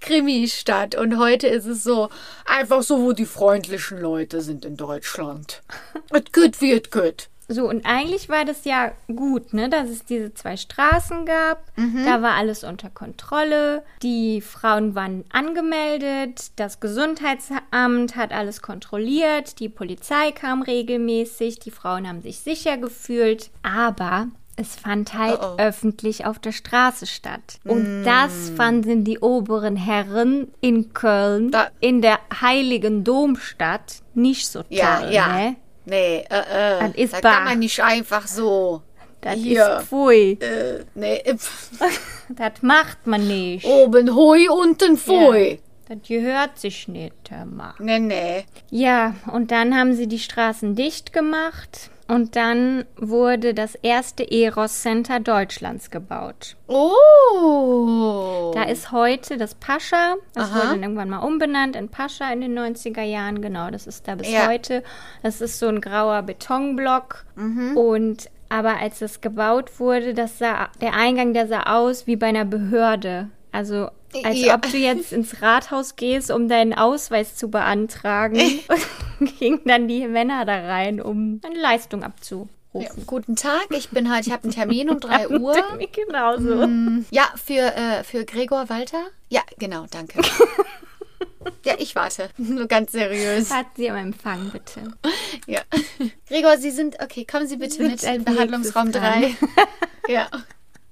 Krimi-Stadt. Und heute ist es so, einfach so, wo die freundlichen Leute sind in Deutschland. Et gut wie et gut. So, und eigentlich war das ja gut, ne, dass es diese zwei Straßen gab. Da war alles unter Kontrolle. Die Frauen waren angemeldet. Das Gesundheitsamt hat alles kontrolliert. Die Polizei kam regelmäßig. Die Frauen haben sich sicher gefühlt. Aber es fand halt Oh, oh. öffentlich auf der Straße statt. Und das fanden die oberen Herren in Köln, Da- in der heiligen Domstadt, nicht so toll, Ja, ja. ne? Nee, äh, äh. Das ist da bar. kann man nicht einfach so. Das Hier. ist pfui. Äh, nee, pf, Das macht man nicht. oben hui, unten pfui. Das gehört sich nicht, mal. Nee, nee. Ja, und dann haben sie die Straßen dicht gemacht. Und dann wurde das erste Eros Center Deutschlands gebaut. Oh. Da ist heute das Pascha. Das Aha. wurde dann irgendwann mal umbenannt in Pascha in den 90er Jahren. Genau, das ist da bis Ja. heute. Das ist so ein grauer Betonblock. Mhm. Und aber als das gebaut wurde, das sah, der Eingang, der sah aus wie bei einer Behörde. Also als Ja. ob du jetzt ins Rathaus gehst, um deinen Ausweis zu beantragen. Und gingen dann die Männer da rein, um eine Leistung abzurufen. Ja, guten Tag, ich bin halt, ich habe einen Termin um 3 Uhr. Genau so. Ja, für, äh, für Gregor Walter? Ja, genau, danke. ja, ich warte. Nur ganz seriös. Warten Sie am Empfang, bitte. Ja. Gregor, Sie sind, okay, kommen Sie bitte Sind mit in Behandlungsraum nächstes dran. 3. ja.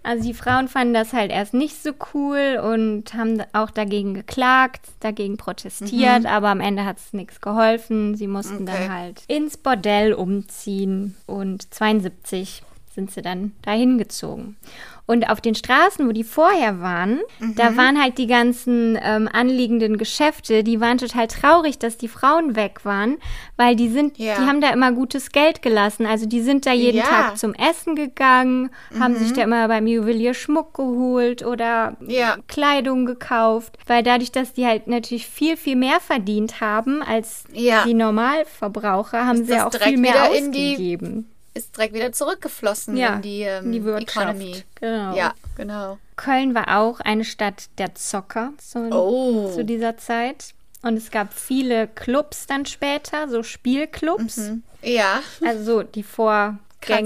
Also die Frauen fanden das halt erst nicht so cool und haben auch dagegen geklagt, dagegen protestiert, aber am Ende hat es nichts geholfen. Sie mussten Mhm. Okay. dann halt ins Bordell umziehen und 72 sind sie dann dahin gezogen. Und auf den Straßen, wo die vorher waren, Mhm. da waren halt die ganzen ähm, anliegenden Geschäfte, die waren total traurig, dass die Frauen weg waren, weil die sind, Ja. die haben da immer gutes Geld gelassen. Also die sind da jeden Ja. Tag zum Essen gegangen, haben Mhm. sich da immer beim Juwelier Schmuck geholt oder Ja. Kleidung gekauft, weil dadurch, dass die halt natürlich viel, viel mehr verdient haben als die Normalverbraucher, haben Ist sie auch viel mehr ausgegeben. Ist direkt wieder zurückgeflossen ja, in die, ähm, in die Wirtschaft. Economy. Genau. Ja, genau. Köln war auch eine Stadt der Zocker zu, Oh. zu dieser Zeit. Und es gab viele Clubs dann später, so Spielclubs. Ja. Also so die Vorgänger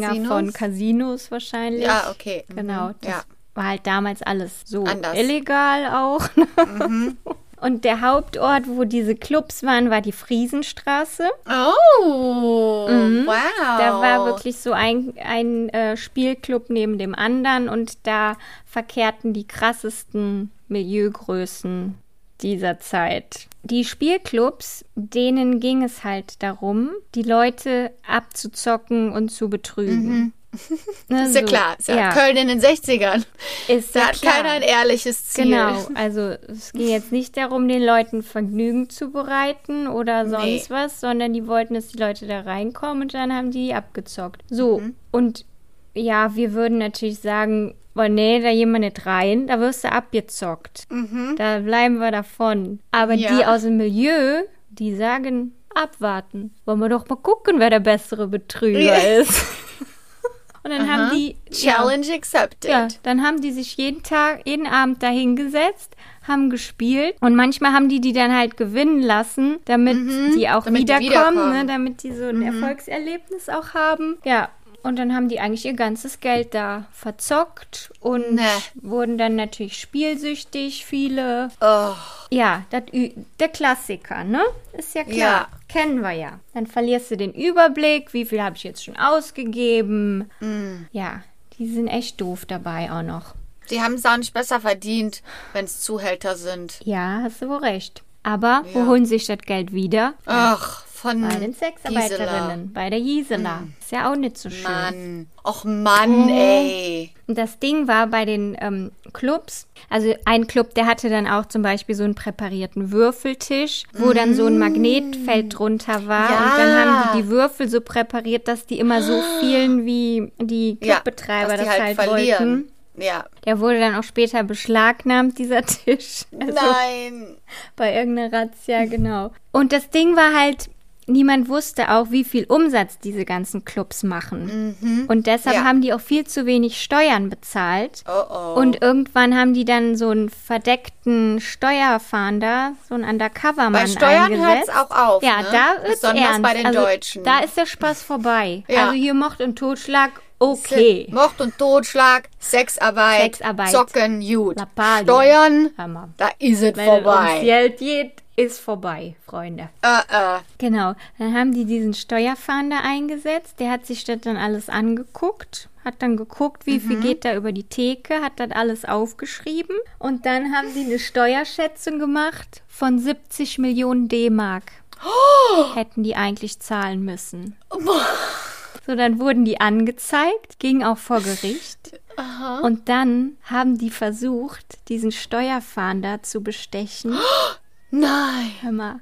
Casinos? von Casinos wahrscheinlich. Ja, okay. Mhm. Genau. Das Ja. war halt damals alles so Anders. illegal auch. Und der Hauptort, wo diese Clubs waren, war die Friesenstraße. Oh, wow. Mhm. Da war wirklich so ein, ein äh, Spielclub neben dem anderen und da verkehrten die krassesten Milieugrößen dieser Zeit. Die Spielclubs, denen ging es halt darum, die Leute abzuzocken und zu betrügen. Ne, Ist ja so, klar. Ist ja, Köln in den 60ern. Ist Da ja hat klar. keiner ein ehrliches Ziel. Genau, also es ging jetzt nicht darum, den Leuten Vergnügen zu bereiten oder sonst Nee. was, sondern die wollten, dass die Leute da reinkommen und dann haben die abgezockt. So, Mhm. und ja, wir würden natürlich sagen, boah, nee, da jemand nicht rein, da wirst du abgezockt. Da bleiben wir davon. Aber Mhm. Ja. die aus dem Milieu, die sagen, abwarten. Wollen wir doch mal gucken, wer der bessere Betrüger Ja. ist. Und dann haben die ja, Challenge accepted. ja, dann haben die sich jeden Tag, jeden Abend dahingesetzt, haben gespielt und manchmal haben die die dann halt gewinnen lassen, damit die auch Mhm. damit die wiederkommen, wiederkommen. ne, damit die so ein Erfolgserlebnis auch haben. Ja, Und dann haben die eigentlich ihr ganzes Geld da verzockt und Nee. wurden dann natürlich spielsüchtig, viele. Oh, Ja, dat, der Klassiker, ne? Ist ja klar. Ja. Kennen wir ja. Dann verlierst du den Überblick, wie viel habe ich jetzt schon ausgegeben. Mm. Ja, die sind echt doof dabei auch noch. die haben es auch nicht besser verdient, wenn es Zuhälter sind. Ja, hast du wohl recht. Aber wo Ja. holen sich das Geld wieder? Ach, von Bei den Sexarbeiterinnen, bei der Gisela. Ist ja auch nicht so schön. Mann. Och Mann, ey. Und das Ding war bei den ähm, Clubs, also ein Club, der hatte dann auch zum Beispiel so einen präparierten Würfeltisch, wo dann so ein Magnetfeld drunter war. Ja. Und dann haben die die Würfel so präpariert, dass die immer so fielen, wie die Ja, Clubbetreiber die das halt halt, verlieren. wollten. Ja. Der wurde dann auch später beschlagnahmt, dieser Tisch. Also Nein. bei irgendeiner Razzia, genau. Und das Ding war halt, niemand wusste auch, wie viel Umsatz diese ganzen Clubs machen. Und deshalb Mhm. Ja. haben die auch viel zu wenig Steuern bezahlt. Oh oh. Und irgendwann haben die dann so einen verdeckten Steuerfahnder, so einen Undercover-Mann bei Steuern hört es auch auf. Ja, ne? da ist Besonders ernst. bei den also, Deutschen. Da ist der Spaß vorbei. Ja. Also hier Mord und Totschlag, okay. Mord und Totschlag, Sexarbeit, Sexarbeit. Zocken, gut. Steuern, Hammer. da ist es ums vorbei. Geld geht, ist vorbei, Freunde. Äh, äh. Genau, dann haben die diesen Steuerfahnder eingesetzt. Der hat sich das dann alles angeguckt, hat dann geguckt, wie viel geht da über die Theke, hat das alles aufgeschrieben. Und dann haben die eine Steuerschätzung gemacht von 70 Millionen D-Mark. Hätten die eigentlich zahlen müssen. So, dann wurden die angezeigt, ging auch vor Gericht. Und dann haben die versucht, diesen Steuerfahnder zu bestechen. Nein. Hör mal,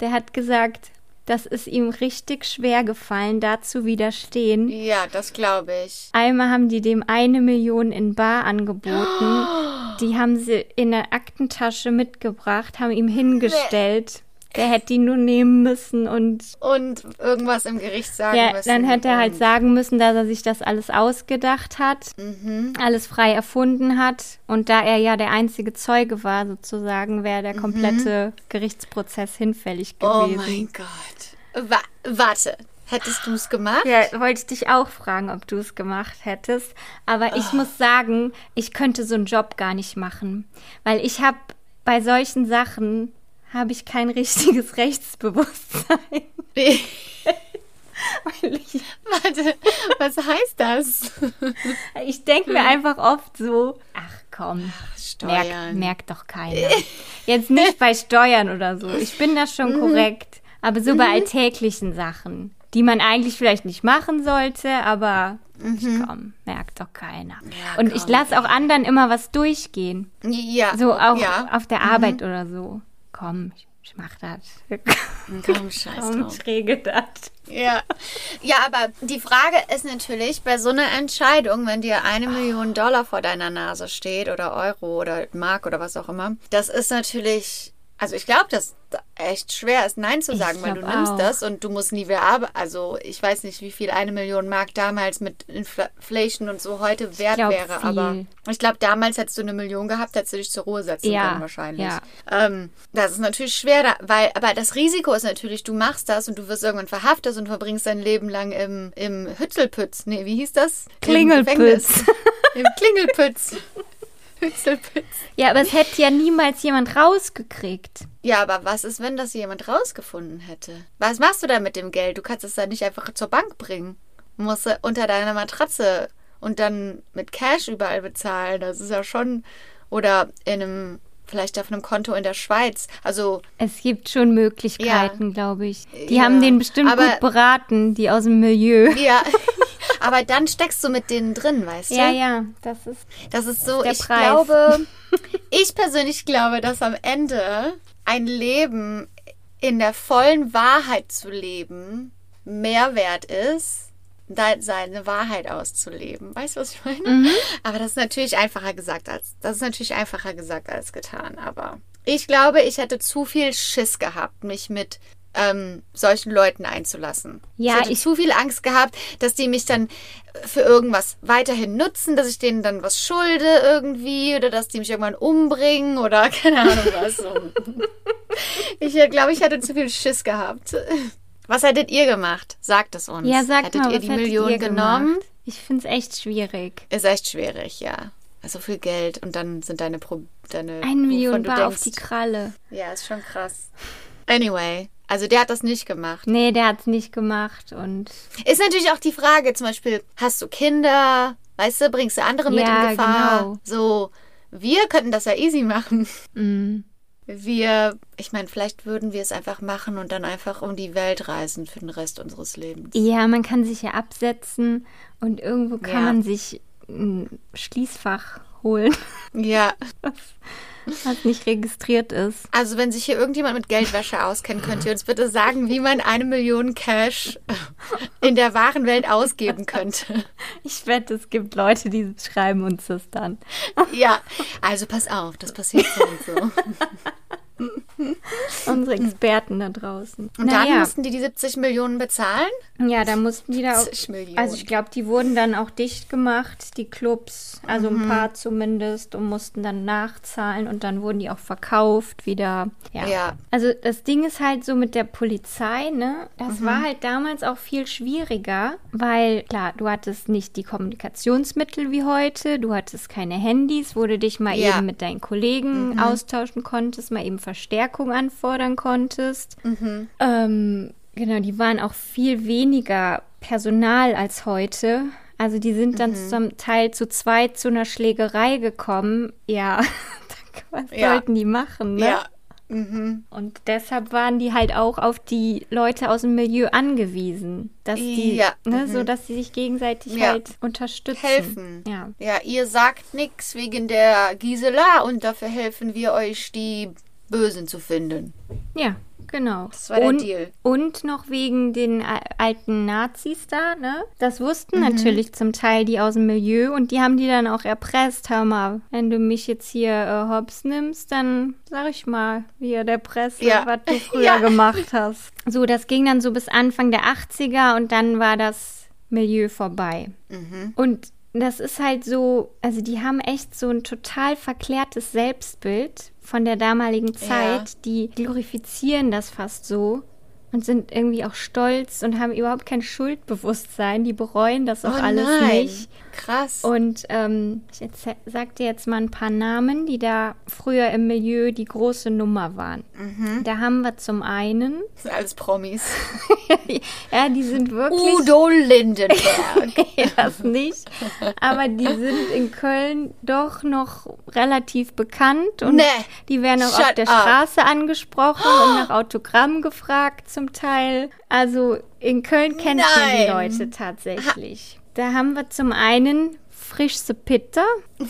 der hat gesagt, das ist ihm richtig schwer gefallen, da zu widerstehen. Ja, das glaube ich. Einmal haben die dem eine Million in Bar angeboten. Die haben sie in der Aktentasche mitgebracht, haben ihm hingestellt. Der hätte die nur nehmen müssen und Und irgendwas im Gericht sagen ja, müssen. dann hätte er halt sagen müssen, dass er sich das alles ausgedacht hat, Mhm. alles frei erfunden hat. Und da er ja der einzige Zeuge war, sozusagen, wäre der komplette Gerichtsprozess hinfällig Mhm. Oh gewesen. mein Gott. Wa warte, hättest du es gemacht? Ja, wollte ich dich auch fragen, ob du es gemacht hättest. Aber Ah. ich muss sagen, ich könnte so einen Job gar nicht machen. Weil ich habe bei solchen Sachen habe ich kein richtiges Rechtsbewusstsein. Ich, Warte, was heißt das? ich denke mir einfach oft so, ach komm, merkt Steuern. merkt doch keiner. Jetzt nicht bei Steuern oder so. Ich bin da schon korrekt. Aber so bei alltäglichen Sachen, die man eigentlich vielleicht nicht machen sollte, aber komm, merkt doch keiner. Und ich komm, lasse auch anderen immer was durchgehen. Ja. So auch ja. auf der Arbeit oder so. Komm, ich, ich mach das. Komm, scheiß Komm, ich regel das. Ja. ja, aber die Frage ist natürlich, bei so einer Entscheidung, wenn dir eine Million Dollar vor deiner Nase steht oder Euro oder Mark oder was auch immer, das ist natürlich, also ich glaube, dass da echt schwer ist, Nein zu sagen, weil du nimmst auch. das und du musst nie wieder arbeiten. Also ich weiß nicht, wie viel eine Million Mark damals mit Infl- Inflation und so heute wert glaub, wäre, aber viel. ich glaube, damals hättest du eine Million gehabt, hättest du dich zur Ruhe setzen Ja, können wahrscheinlich. ja. Ähm, das ist natürlich schwer, weil, aber das Risiko ist natürlich, du machst das und du wirst irgendwann verhaftet und verbringst dein Leben lang im, im Hützelpütz. Nee, wie hieß das? Im Klingelpütz. Gefängnis. Im Klingelpütz. Ja, aber es hätte ja niemals jemand rausgekriegt. Ja, aber was ist, wenn das jemand rausgefunden hätte? Was machst du da mit dem Geld? Du kannst es dann nicht einfach zur Bank bringen. Du musst unter deiner Matratze und dann mit Cash überall bezahlen. Das ist ja schon. Oder in einem, vielleicht auf einem Konto in der Schweiz. Also Es gibt schon Möglichkeiten, glaube ich. Die Ja, haben den bestimmt aber- gut beraten, die aus dem Milieu. Ja, aber dann steckst du mit denen drin, weißt du? Ja, ja, das ist. Das ist so, ich Preis. glaube, ich persönlich glaube, dass am Ende ein Leben in der vollen Wahrheit zu leben mehr wert ist, seine Wahrheit auszuleben. Weißt du, was ich meine? Mhm. Aber das ist natürlich einfacher gesagt als, das ist natürlich einfacher gesagt als getan. Aber ich glaube, ich hätte zu viel Schiss gehabt, mich mit ähm, solchen Leuten einzulassen. Ja, ich hätte ich- zu viel Angst gehabt, dass die mich dann für irgendwas weiterhin nutzen, dass ich denen dann was schulde irgendwie oder dass die mich irgendwann umbringen oder keine Ahnung was. Ich glaube, ich hätte zu viel Schiss gehabt. Was hättet ihr gemacht? Sagt es uns. Ja, sagt hättet mal, ihr die hättet Million ihr genommen? gemacht? Ich finde es echt schwierig. Ist echt schwierig, ja. So viel Geld und dann sind deine Pro deine Eine Million Bar auf denkst- die Kralle. Ja, ist schon krass. Anyway, also der hat das nicht gemacht. Nee, der hat es nicht gemacht und Ist natürlich auch die Frage, zum Beispiel, hast du Kinder? Weißt du, bringst du andere mit Ja, in Gefahr? genau. So, wir könnten das ja easy machen. mm, Wir, ich meine, vielleicht würden wir es einfach machen und dann einfach um die Welt reisen für den Rest unseres Lebens. ja, man kann sich ja absetzen und irgendwo kann Ja. man sich ein Schließfach holen, Ja, was nicht registriert ist. also wenn sich hier irgendjemand mit Geldwäsche auskennt, könnt ihr uns bitte sagen, wie man eine Million Cash in der wahren Welt ausgeben könnte. Ich wette, es gibt Leute, die schreiben uns das dann. Ja, also pass auf, das passiert so und so. Unsere Experten da draußen. Und dann naja, mussten die die 70 Millionen bezahlen? ja, da mussten die da auch, 70 Millionen. also ich glaube, die wurden dann auch dicht gemacht, die Clubs, also Mhm. ein paar zumindest und mussten dann nachzahlen und dann wurden die auch verkauft wieder. Ja. Ja. Also das Ding ist halt so mit der Polizei, ne? Das Mhm. war halt damals auch viel schwieriger, weil klar, du hattest nicht die Kommunikationsmittel wie heute, du hattest keine Handys, wo du dich mal Ja. Mhm. eben mit deinen Kollegen austauschen konntest, mal eben Verstärkung anfordern konntest. Mhm. Ähm, genau, die waren auch viel weniger Personal als heute. Also die sind dann Mhm. zum Teil zu zweit zu einer Schlägerei gekommen. Ja, was Ja. sollten die machen, ne? Ja. Mhm. Und deshalb waren die halt auch auf die Leute aus dem Milieu angewiesen, dass die, Ja, ne, mhm. so dass sie sich gegenseitig Ja. halt unterstützen. Helfen. Ja. Ja, ihr sagt nichts wegen der Gisela und dafür helfen wir euch, die Bösen zu finden. Ja, genau. Das war der und, Deal. Und noch wegen den a- alten Nazis da, ne? Das wussten Mhm. natürlich zum Teil die aus dem Milieu und die haben die dann auch erpresst. Hör mal, wenn du mich jetzt hier äh, hops nimmst, dann sag ich mal, wie der Presse, Ja. was du früher Ja. gemacht hast. So, das ging dann so bis Anfang der 80er und dann war das Milieu vorbei. Mhm. Und das ist halt so, also die haben echt so ein total verklärtes Selbstbild von der damaligen Zeit. Die glorifizieren das fast so und sind irgendwie auch stolz und haben überhaupt kein Schuldbewusstsein. Die bereuen das auch oh alles nein. nicht. Krass. Und ähm, ich sag dir jetzt mal ein paar Namen, die da früher im Milieu die große Nummer waren. Mhm. Da haben wir zum einen, das sind alles Promis. ja, die sind wirklich. Udo Lindenberg. Nee, das nicht. Aber die sind in Köln doch noch relativ bekannt und Nee. die werden auch auf Shut der up. Straße angesprochen und nach Autogramm gefragt zum Teil. Also in Köln kennt man die. Leute tatsächlich. Da haben wir zum einen Frischse Pitter.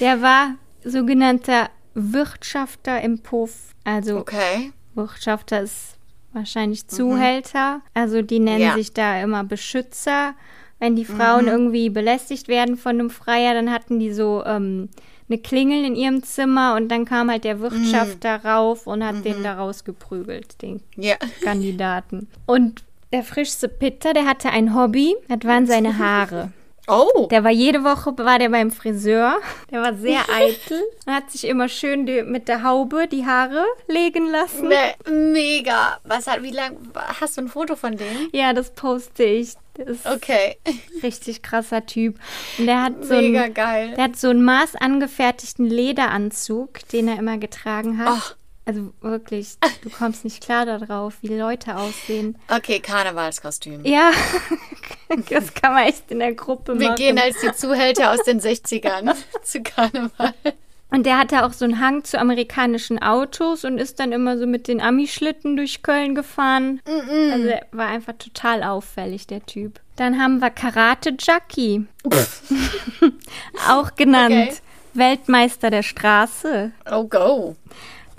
Der war sogenannter Wirtschafter im Puff. Also Okay. Wirtschafter ist wahrscheinlich Zuhälter. Also die nennen Ja. sich da immer Beschützer. Wenn die Frauen irgendwie belästigt werden von einem Freier, dann hatten die so ähm, eine Klingel in ihrem Zimmer und dann kam halt der Wirtschafter rauf und hat den da rausgeprügelt, den Ja. Kandidaten. Und der frischste Pitter, der hatte ein Hobby, das waren seine Haare. Oh. Der war jede Woche war der beim Friseur. Der war sehr eitel und hat sich immer schön die, mit der Haube die Haare legen lassen. Nee, mega. Was hat, wie lang, hast du ein Foto von dem? Ja, das poste ich. Ist Okay. richtig krasser Typ. Und der hat so Mega einen, geil. der hat so einen maßangefertigten Lederanzug, den er immer getragen hat. Ach. Also wirklich, du kommst nicht klar darauf, wie Leute aussehen. Okay, Karnevalskostüm. Ja, das kann man echt in der Gruppe Wir machen. gehen als die Zuhälter aus den 60ern zu Karneval. Und der hatte auch so einen Hang zu amerikanischen Autos und ist dann immer so mit den Ami-Schlitten durch Köln gefahren. Also er war einfach total auffällig, der Typ. Dann haben wir Karate Jackie. auch genannt Okay. Weltmeister der Straße. Oh, go.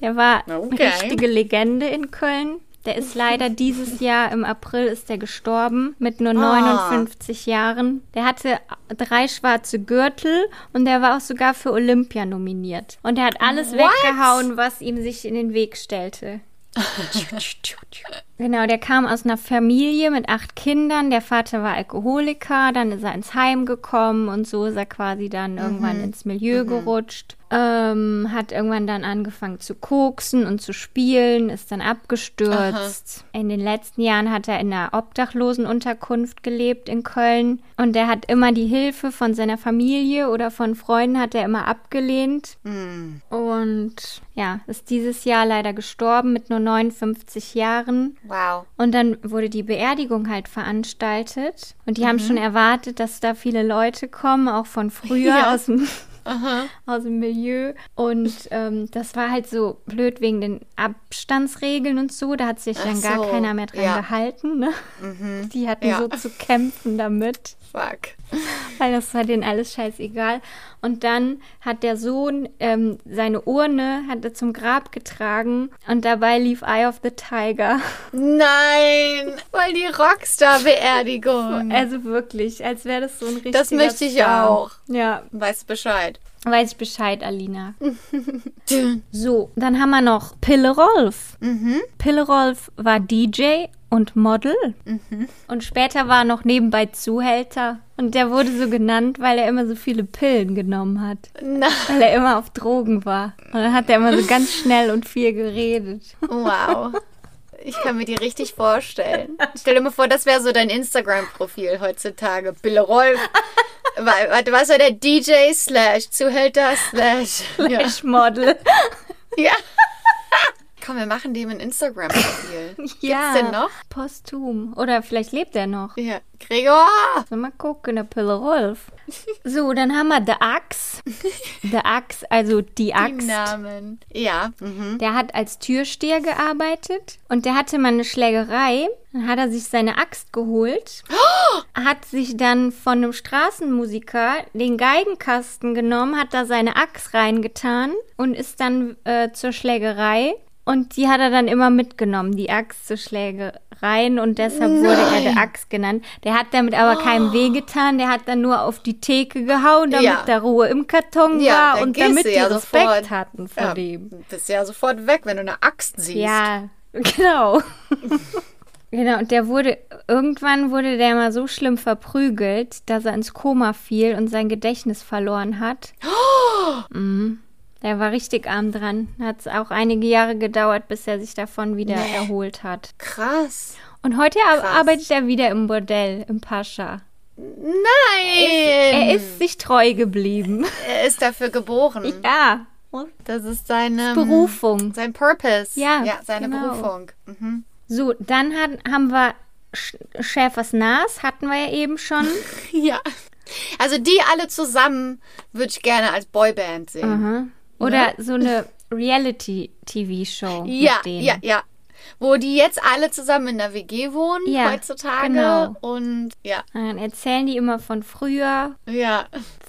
Der war Okay. eine richtige Legende in Köln. Der ist leider dieses Jahr im April ist er gestorben mit nur 59 Jahren. Der hatte drei schwarze Gürtel und der war auch sogar für Olympia nominiert. Und er hat alles What? weggehauen, was ihm sich in den Weg stellte. Genau, der kam aus einer Familie mit acht Kindern. Der Vater war Alkoholiker, dann ist er ins Heim gekommen und so ist er quasi dann irgendwann ins Milieu gerutscht. Ähm, hat irgendwann dann angefangen zu koksen und zu spielen, ist dann abgestürzt. In den letzten Jahren hat er in einer Obdachlosenunterkunft gelebt in Köln und er hat immer die Hilfe von seiner Familie oder von Freunden hat er immer abgelehnt. Und ja, ist dieses Jahr leider gestorben mit nur 59 Jahren. Wow. Und dann wurde die Beerdigung halt veranstaltet. Und die haben schon erwartet, dass da viele Leute kommen, auch von früher Ja. aus dem aus dem Milieu. Und ähm, das war halt so blöd wegen den Abstandsregeln und so. Da hat sich dann Ach gar so, keiner mehr dran ja. gehalten. Ne? Die hatten Ja. so zu kämpfen damit, Fuck. weil das war denen alles scheißegal. Und dann hat der Sohn ähm, seine Urne hat er zum Grab getragen und dabei lief Eye of the Tiger. Nein, weil die Rockstar-Beerdigung. Also wirklich, als wäre das so ein richtiger Das möchte ich Star. auch. Ja, Weißt Bescheid. Weiß ich Bescheid, Alina. So, dann haben wir noch Pille Rolf. Pille Rolf war DJ und Model. Und später war er noch nebenbei Zuhälter. Und der wurde so genannt, weil er immer so viele Pillen genommen hat. Na, Weil er immer auf Drogen war. Und dann hat er immer so ganz schnell und viel geredet. wow. Ich kann mir die richtig vorstellen. Stell dir mal vor, das wäre so dein Instagram-Profil heutzutage. Bille Rolf. Wa- Warte, was war der DJ slash Zuhälter slash. Ja. Slash Model. ja. Komm, wir machen dem ein Instagram-Profil. ja. denn noch? Posthum. Oder vielleicht lebt er noch. Ja. Gregor! Mal gucken, der Pille Rolf. So, dann haben wir The Axe. The Axe, also die Die Axt. Namen. Ja. Mhm. Der hat als Türsteher gearbeitet und der hatte mal eine Schlägerei. Dann hat er sich seine Axt geholt, hat sich dann von einem Straßenmusiker den Geigenkasten genommen, hat da seine Axt reingetan und ist dann äh, zur Schlägerei. Und die hat er dann immer mitgenommen, die Axt zur Schlägereien und deshalb wurde er der Axt genannt. Der hat damit aber keinem wehgetan, der hat dann nur auf die Theke gehauen, damit Ja. da Ruhe im Karton Ja, war und damit die ja Respekt sofort. hatten vor Ja, dem. bist ja sofort weg, wenn du eine Axt siehst. Ja, genau. genau, und der wurde, irgendwann wurde der mal so schlimm verprügelt, dass er ins Koma fiel und sein Gedächtnis verloren hat. Mhm. Der war richtig arm dran. Hat es auch einige Jahre gedauert, bis er sich davon wieder Nee. erholt hat. Krass. Und heute Krass. arbeitet er wieder im Bordell, im Pascha. Nein! Er ist sich treu geblieben. Er ist dafür geboren. ja. Das ist seine Berufung. Sein Purpose. Ja, ja seine genau. Berufung. Mhm. So, dann hat, haben wir Sch Schäfers Nas, hatten wir ja eben schon. Ja. Also die alle zusammen würde ich gerne als Boyband sehen. Oder so eine Reality-TV-Show. Ja, ja, ja. Wo die jetzt alle zusammen in der WG wohnen Ja, heutzutage. genau. Und ja, Dann erzählen die immer von früher. ja.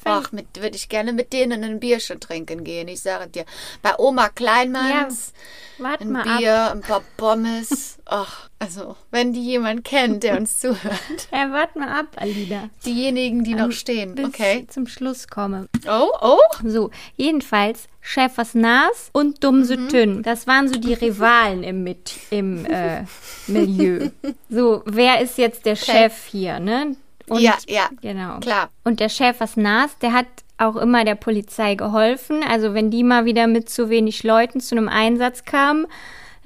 Ach, würde ich gerne mit denen ein Bierchen trinken gehen. Ich sage dir. Bei Oma Kleinmanns Warte ein mal ab. Bier, ein paar Pommes. Ach, also, wenn die jemand kennt, der uns zuhört. Ja, warte mal ab, Alida. Diejenigen, die noch stehen. Bis Okay. ich zum Schluss komme. Oh, oh. So, jedenfalls Schäfers Nas und Dumse Mhm. Tünn. Das waren so die Rivalen im, Mit im äh, Milieu. So, wer ist jetzt der Chef hier, ne? Und, ja, ja. Genau. Klar. Und der Schäfers Nas, der hat auch immer der Polizei geholfen. Also wenn die mal wieder mit zu wenig Leuten zu einem Einsatz kamen,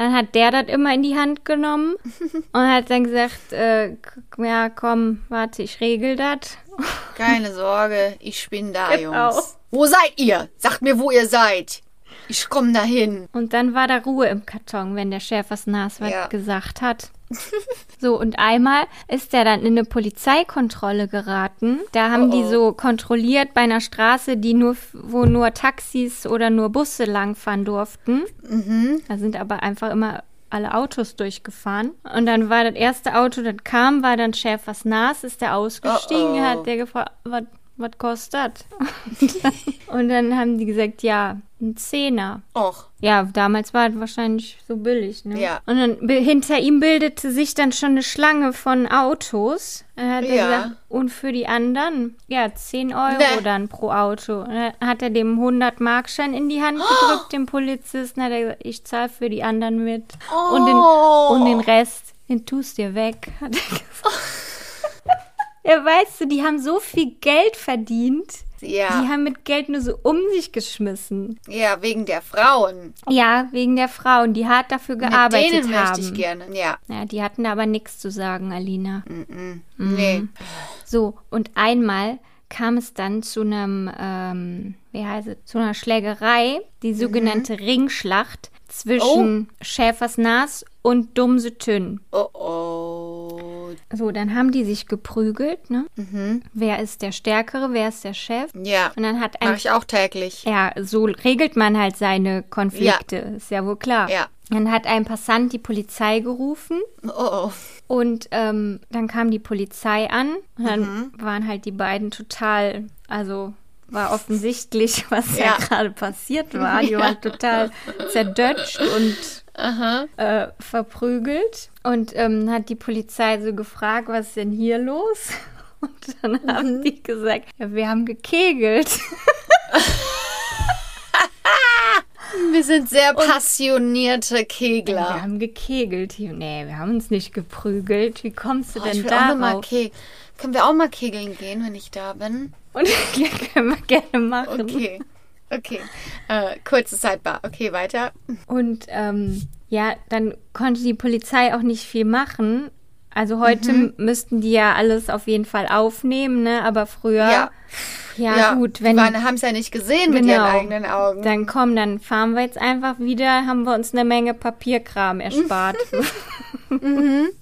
dann hat der das immer in die Hand genommen und hat dann gesagt, äh, ja komm, warte, ich regel das. Keine Sorge, ich bin da, Genau. Jungs. Wo seid ihr? Sagt mir, wo ihr seid. Ich komm dahin. Und dann war da Ruhe im Karton, wenn der Schäfers Nas was Ja. gesagt hat. So, und einmal ist er dann in eine Polizeikontrolle geraten. Da haben Oh, die oh. so kontrolliert bei einer Straße, die nur, wo nur Taxis oder nur Busse langfahren durften. Mhm. Da sind aber einfach immer alle Autos durchgefahren. Und dann war das erste Auto, das kam, war dann Schäfers Nas, ist der ausgestiegen, Oh, oh. hat der gefragt, was was kostet? und dann haben die gesagt, ja, ein Zehner. Och. Ja, damals war es wahrscheinlich so billig, ne? Ja. Und dann hinter ihm bildete sich dann schon eine Schlange von Autos. Dann hat er Ja. gesagt, und für die anderen, ja, 10 Euro Nee. dann pro Auto. Und dann hat er dem 100-Markschein in die Hand gedrückt, dem Polizisten, hat er gesagt, ich zahle für die anderen mit. Und, den, Oh. und den Rest, den tust dir weg, hat er gesagt. Ja, weißt du, die haben so viel Geld verdient. Ja. Die haben mit Geld nur so um sich geschmissen. Ja, wegen der Frauen. Ja, wegen der Frauen, die hart dafür gearbeitet Mit denen haben. möchte ich gerne. Ja. Ja, die hatten aber nichts zu sagen, Alina. Mhm. Nee. So, und einmal kam es dann zu einem, ähm, wie heißt es, zu einer Schlägerei, die sogenannte Ringschlacht zwischen Schäfersnas und Dumse-Tünn. Oh oh. So, dann haben die sich geprügelt, ne? Wer ist der Stärkere, wer ist der Chef? Ja. Und dann hat ein ich auch täglich. Ja, so regelt man halt seine Konflikte, ist ja wohl klar. Ja. Dann hat ein Passant die Polizei gerufen Oh oh. und ähm, dann kam die Polizei an und dann waren halt die beiden total, also war offensichtlich, was ja, Ja. gerade passiert war. Die waren total zerdutscht und äh, verprügelt. Und ähm, hat die Polizei so gefragt, was ist denn hier los? Und dann haben die gesagt, ja, wir haben gekegelt. Wir sind sehr passionierte Wir Kegler. haben gekegelt. hier. Nee, wir haben uns nicht geprügelt. Wie kommst du Oh, denn ke Können wir auch mal kegeln gehen, wenn ich da bin? Und ja, können wir gerne machen. Okay. Okay. Äh, kurze Sidebar. Okay, weiter. Und ähm, ja, dann konnte die Polizei auch nicht viel machen. Also heute Mhm. müssten die ja alles auf jeden Fall aufnehmen, ne? Aber früher, ja, Ja. gut, wenn Die haben es ja nicht gesehen mit ihren Genau. eigenen Augen. dann komm, dann fahren wir jetzt einfach wieder, haben wir uns eine Menge Papierkram erspart.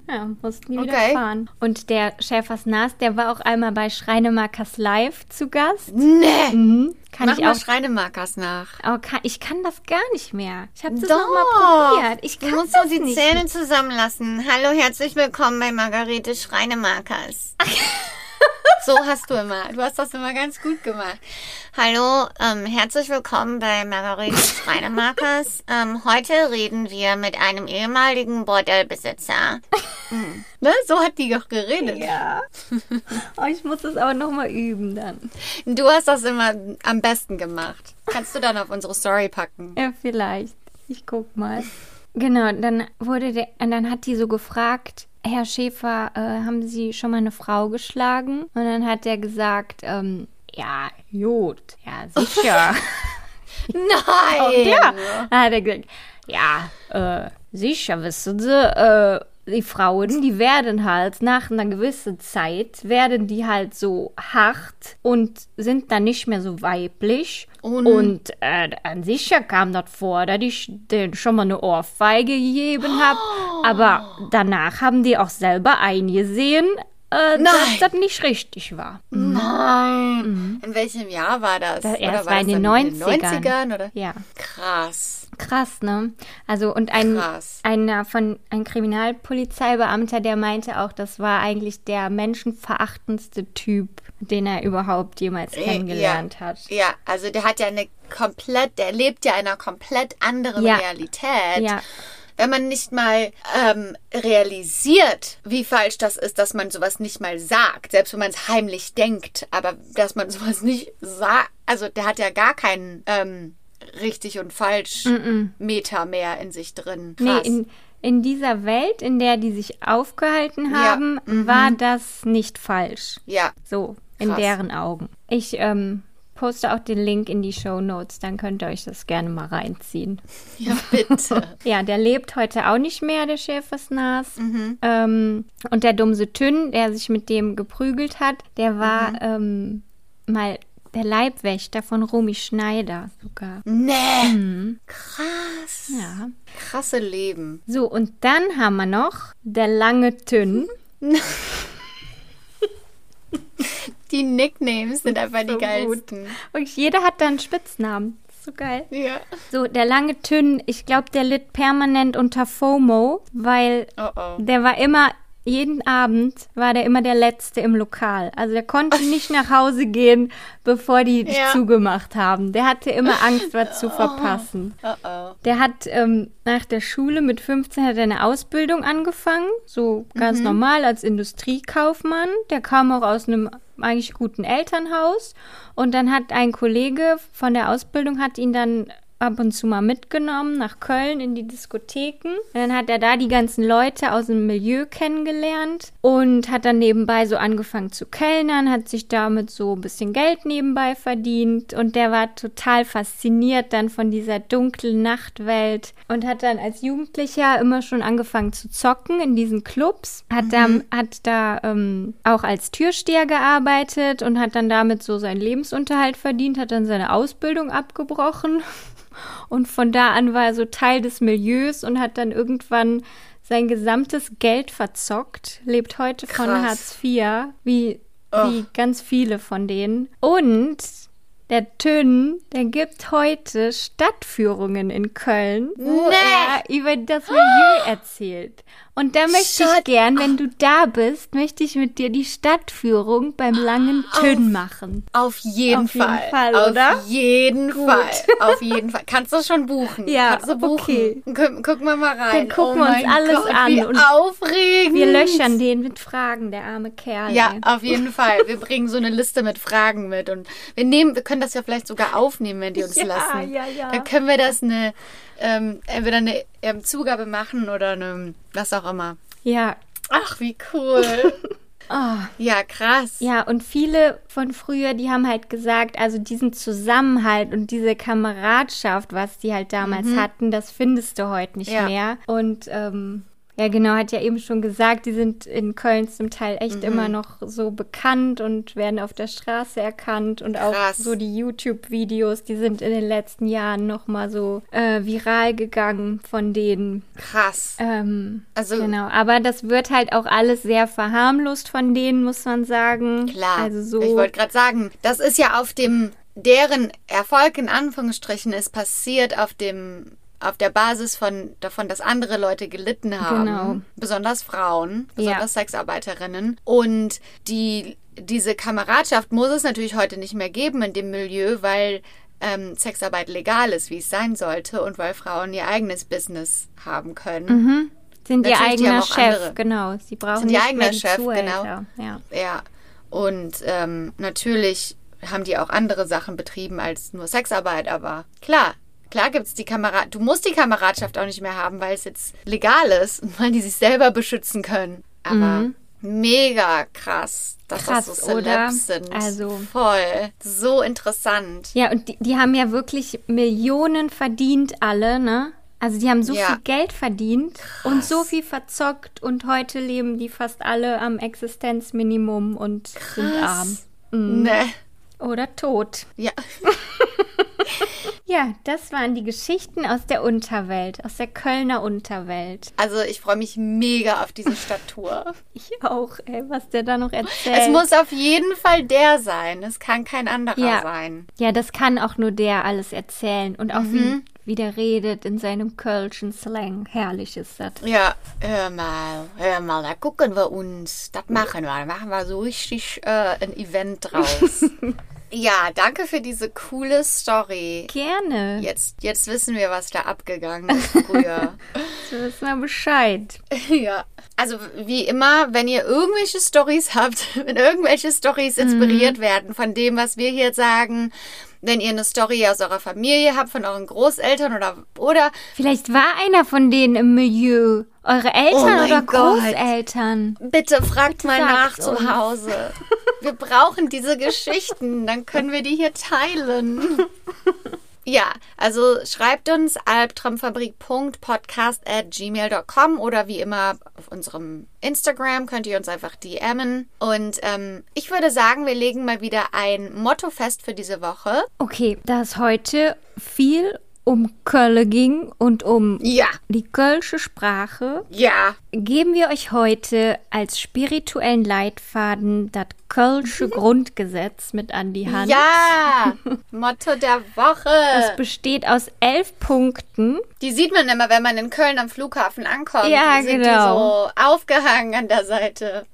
Ja, mussten die wieder Mhm. Okay. fahren. Und der Schäfersnas, der war auch einmal bei Schreinemakers Live zu Gast. nee. Mhm. Kann Mach ich mal auch Schreinemarkers nach. Aber kann, ich kann das gar nicht mehr. Ich habe das Doch. noch mal probiert. Ich Du kann musst das so die nicht. Zähne zusammenlassen. Hallo, herzlich willkommen bei Margarete Schreinemarkers. so hast du immer. Du hast das immer ganz gut gemacht. Hallo, ähm, herzlich willkommen bei Margarete Schreinemarkers. ähm, heute reden wir mit einem ehemaligen Bordellbesitzer. Hm. Ne? So hat die doch geredet. Ja. Oh, ich muss das aber noch mal üben dann. Du hast das immer am besten gemacht. Kannst du dann auf unsere Story packen. Ja, vielleicht. Ich guck mal. Genau, dann wurde der, und dann hat die so gefragt, Herr Schäfer, äh, haben Sie schon mal eine Frau geschlagen? Und dann hat er gesagt, ähm, ja, gut, ja, sicher. Nein! Ja, dann hat er gesagt, ja, äh, sicher, wissen Sie, äh, die Frauen, die werden halt nach einer gewissen Zeit, werden die halt so hart und sind dann nicht mehr so weiblich. Und- Und äh, an sich ja kam das vor, dass ich denen schon mal eine Ohrfeige gegeben habe. Aber danach haben die auch selber eingesehen, äh, dass das nicht richtig war. Nein! In welchem Jahr war das? Das erst war war in den dann 90ern. 90ern oder? Ja. Krass. Krass, ne? Also und ein Krass. einer von ein Kriminalpolizeibeamter, der meinte auch, das war eigentlich der menschenverachtendste Typ, den er überhaupt jemals Äh, kennengelernt hat. Ja, also der hat ja eine komplett, der lebt ja in einer komplett anderen Ja. Realität. Ja. Wenn man nicht mal ähm, realisiert, wie falsch das ist, dass man sowas nicht mal sagt, selbst wenn man es heimlich denkt, aber dass man sowas nicht sagt, also der hat ja gar keinen ähm, richtig und falsch Meter mehr in sich drin. Nee, Krass. in, in dieser Welt, in der die sich aufgehalten Ja, haben, war das nicht falsch. ja, So, in Krass. deren Augen. Ich ähm, poste auch den Link in die Show Notes, dann könnt ihr euch das gerne mal reinziehen. ja, bitte. Ja, der lebt heute auch nicht mehr, der Schäfersnas. Mhm. Ähm, und der Dumse Tünn, der sich mit dem geprügelt hat, der war Mhm. ähm, mal der Leibwächter von Romy Schneider sogar. nee. Krass. Ja. Krasse Leben. So, und dann haben wir noch der lange Tünn. Die Nicknames sind einfach die So geilsten. Und jeder hat da einen Spitznamen. So geil. Ja. So, der lange Tünn, ich glaube, der litt permanent unter FOMO, weil Oh oh. der war immer jeden Abend war der immer der Letzte im Lokal. Also der konnte nicht nach Hause gehen, bevor die Ja. zugemacht haben. Der hatte immer Angst, was zu verpassen. Oh oh. Der hat ähm, nach der Schule mit 15 hat er eine Ausbildung angefangen, so ganz normal als Industriekaufmann. Der kam auch aus einem eigentlich guten Elternhaus und dann hat ein Kollege von der Ausbildung hat ihn dann ab und zu mal mitgenommen nach Köln in die Diskotheken. Und dann hat er da die ganzen Leute aus dem Milieu kennengelernt und hat dann nebenbei so angefangen zu kellnern, hat sich damit so ein bisschen Geld nebenbei verdient. Und der war total fasziniert dann von dieser dunklen Nachtwelt und hat dann als Jugendlicher immer schon angefangen zu zocken in diesen Clubs, hat da, hat da ähm, auch als Türsteher gearbeitet und hat dann damit so seinen Lebensunterhalt verdient, hat dann seine Ausbildung abgebrochen und von da an war er so Teil des Milieus und hat dann irgendwann sein gesamtes Geld verzockt, lebt heute von Krass. Hartz IV, wie, wie ganz viele von denen. Und der Tünn, der gibt heute Stadtführungen in Köln, wo Nee. er über das Milieu erzählt. Und da möchte ich Shut gern, wenn du da bist, möchte ich mit dir die Stadtführung beim langen Tünn machen. Auf jeden Auf jeden Fall. Fall, Auf oder? jeden Gut. Fall. Auf jeden Fall. Kannst du schon buchen? Ja, Kannst du buchen? okay. Guck, gucken wir mal rein. Dann gucken oh wir uns alles Gott, an Wie und aufregend. Wir löchern den mit Fragen, der arme Kerl. Ja, auf jeden Fall. Wir bringen so eine Liste mit Fragen mit und wir nehmen, wir können das ja vielleicht sogar aufnehmen, wenn die uns Ja, lassen. ja, ja. Dann können wir das eine, ähm, entweder eine ähm, Zugabe machen oder eine, was auch immer. ja. Ach, wie cool. Oh. ja, krass. Ja, und viele von früher, die haben halt gesagt, also diesen Zusammenhalt und diese Kameradschaft, was die halt damals hatten, das findest du heute nicht Mhm. Ja. mehr. Und ähm, ja, genau, hat ja eben schon gesagt, die sind in Köln zum Teil Mhm. echt immer noch so bekannt und werden auf der Straße erkannt und auch Krass. so die YouTube-Videos, die sind in den letzten Jahren nochmal so äh, viral gegangen von denen. Krass. Ähm, Also- genau, aber das wird halt auch alles sehr verharmlost von denen, muss man sagen. Klar. Also so. Ich wollte gerade sagen, das ist ja auf dem, deren Erfolg in Anführungsstrichen ist passiert auf dem, auf der Basis von, davon, dass andere Leute gelitten haben. Genau. Besonders Frauen, Ja. besonders Sexarbeiterinnen. Und die, diese Kameradschaft muss es natürlich heute nicht mehr geben in dem Milieu, weil ähm, Sexarbeit legal ist, wie es sein sollte und weil Frauen ihr eigenes Business haben können. sind ihr Natürlich, eigener Chef, andere. genau. Sie brauchen Sind ihr eigener Chef, Zuhälter. Ja. Ja, und ähm, natürlich haben die auch andere Sachen betrieben als nur Sexarbeit, aber klar, klar gibt's die Kamerad. Du musst die Kameradschaft auch nicht mehr haben, weil es jetzt legal ist und weil die sich selber beschützen können. Aber mega krass, dass Mhm. Krass, das so oder? Celebs sind. Also- voll, so interessant. Ja, und die, die haben ja wirklich Millionen verdient, alle, ne? Also die haben so Ja. viel Geld verdient und so viel verzockt und heute leben die fast alle am Existenzminimum und sind arm. Mhm. Ne, Oder tot. ja. Ja, das waren die Geschichten aus der Unterwelt, aus der Kölner Unterwelt. Also ich freue mich mega auf diese Stadttour. Ich auch, ey, was der da noch erzählt. es muss auf jeden Fall der sein. Es kann kein anderer ja. sein. Ja, das kann auch nur der alles erzählen. Und auch Mhm. wie, wie der redet in seinem kölschen Slang. Herrlich ist das. Ja, hör mal, hör mal, da gucken wir uns. Das machen wir. Da machen wir so richtig äh, ein Event draus. ja, danke für diese coole Story. Gerne. Jetzt, jetzt wissen wir, was da abgegangen ist früher. So wissen wir Bescheid. ja. Also wie immer, wenn ihr irgendwelche Stories habt, wenn irgendwelche Stories inspiriert werden von dem, was wir hier sagen, wenn ihr eine Story aus eurer Familie habt, von euren Großeltern oder oder Vielleicht war einer von denen im Milieu. Eure Oh Eltern mein oder Gott. Bitte Großeltern. fragt Bitte mal nach sagt's zu uns. Hause. Wir brauchen diese Geschichten, dann können wir die hier teilen. Ja, also schreibt uns albtraumfabrik.podcast@gmail.com oder wie immer auf unserem Instagram könnt ihr uns einfach DMen. Und ähm, ich würde sagen, wir legen mal wieder ein Motto fest für diese Woche. Okay, da ist heute viel um Köln ging und um Ja, die kölsche Sprache, ja. geben wir euch heute als spirituellen Leitfaden das kölsche Grundgesetz mit an die Hand. Ja, Motto der Es Woche. besteht aus elf Punkten. Die sieht man immer, wenn man in Köln am Flughafen ankommt. Ja, sind genau. Die so aufgehangen an der Seite.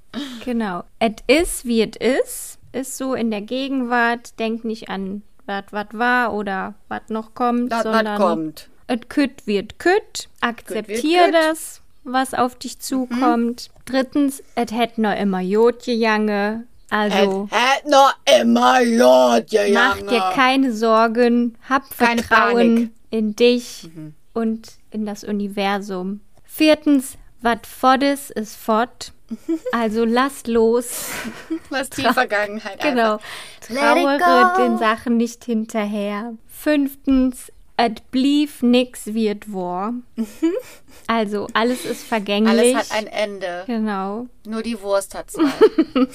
Genau. Et is, wie et is, ist so in der Gegenwart. Denk nicht an, was was war oder was noch kommt, Das, sondern kommt. et kütt wird kütt. Akzeptier kütt. das, was auf dich zukommt. Drittens, et hätt noch immer Jod gejange. Also Es hat noch immer Jod mach dir keine Sorgen, hab Keine Vertrauen Panik. Mhm. in dich und in das Universum. Viertens, wat foddes ist fort. Also lass los. Was die Vergangenheit Genau. Trauere den Sachen nicht hinterher. Fünftens, et blieb nix wird war. Also alles ist vergänglich. Alles hat ein Ende. genau. Nur die Wurst hat zwei.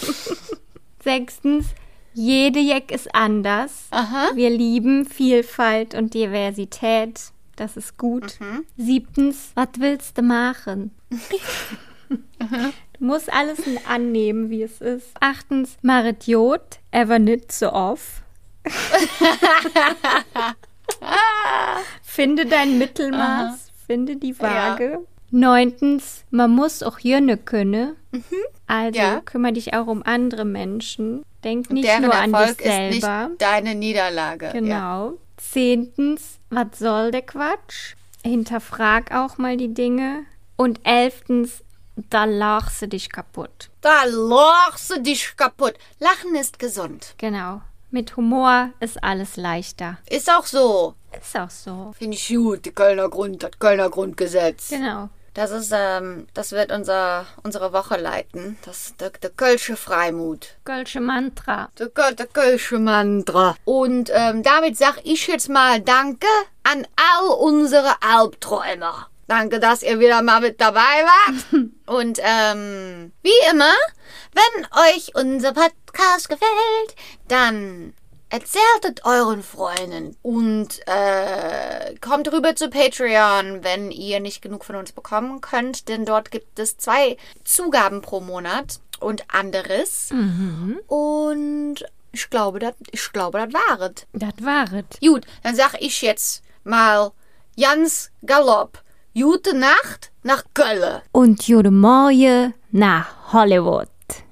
Sechstens, jede Jeck ist anders. Aha. Wir lieben Vielfalt und Diversität. Das ist gut. Mhm. Siebtens, was willst du machen? Du musst alles annehmen, wie es ist. Achtens, Marit Jod, ever nicht so off. Finde dein Mittelmaß, finde die Waage. Neuntens, man muss auch Jönne können. Also Mhm. Ja. kümmere dich auch um andere Menschen. Denk nicht nur an dich Erfolg ist selber. nicht deine Niederlage. Ja. Genau. Zehntens, was soll der Quatsch? Hinterfrag auch mal die Dinge. Und elftens, da lachst du dich kaputt. Da lachst du dich kaputt. Lachen ist gesund. Genau. Mit Humor ist alles leichter. Ist auch so. Ist auch so. Finde ich gut, die Kölner Grund, das Kölner Grundgesetz. Genau. Das ist, ähm, das wird unser, unsere Woche leiten. Das, der, der Kölsche Freimut. Kölsche Mantra. Der, der Kölsche Mantra. Und ähm, damit sag ich jetzt mal Danke an all unsere Albträumer. Danke, dass ihr wieder mal mit dabei wart. Und ähm, wie immer, wenn euch unser Podcast gefällt, dann erzählt es euren Freunden und äh, kommt rüber zu Patreon, wenn ihr nicht genug von uns bekommen könnt, denn dort gibt es zwei Zugaben pro Monat und anderes. Und ich glaube, das, ich glaube, das war es. Das waret. Gut, dann sag ich jetzt mal ganz galopp. Gute Nacht nach Köln. Und Jude Morje nach Hollywood.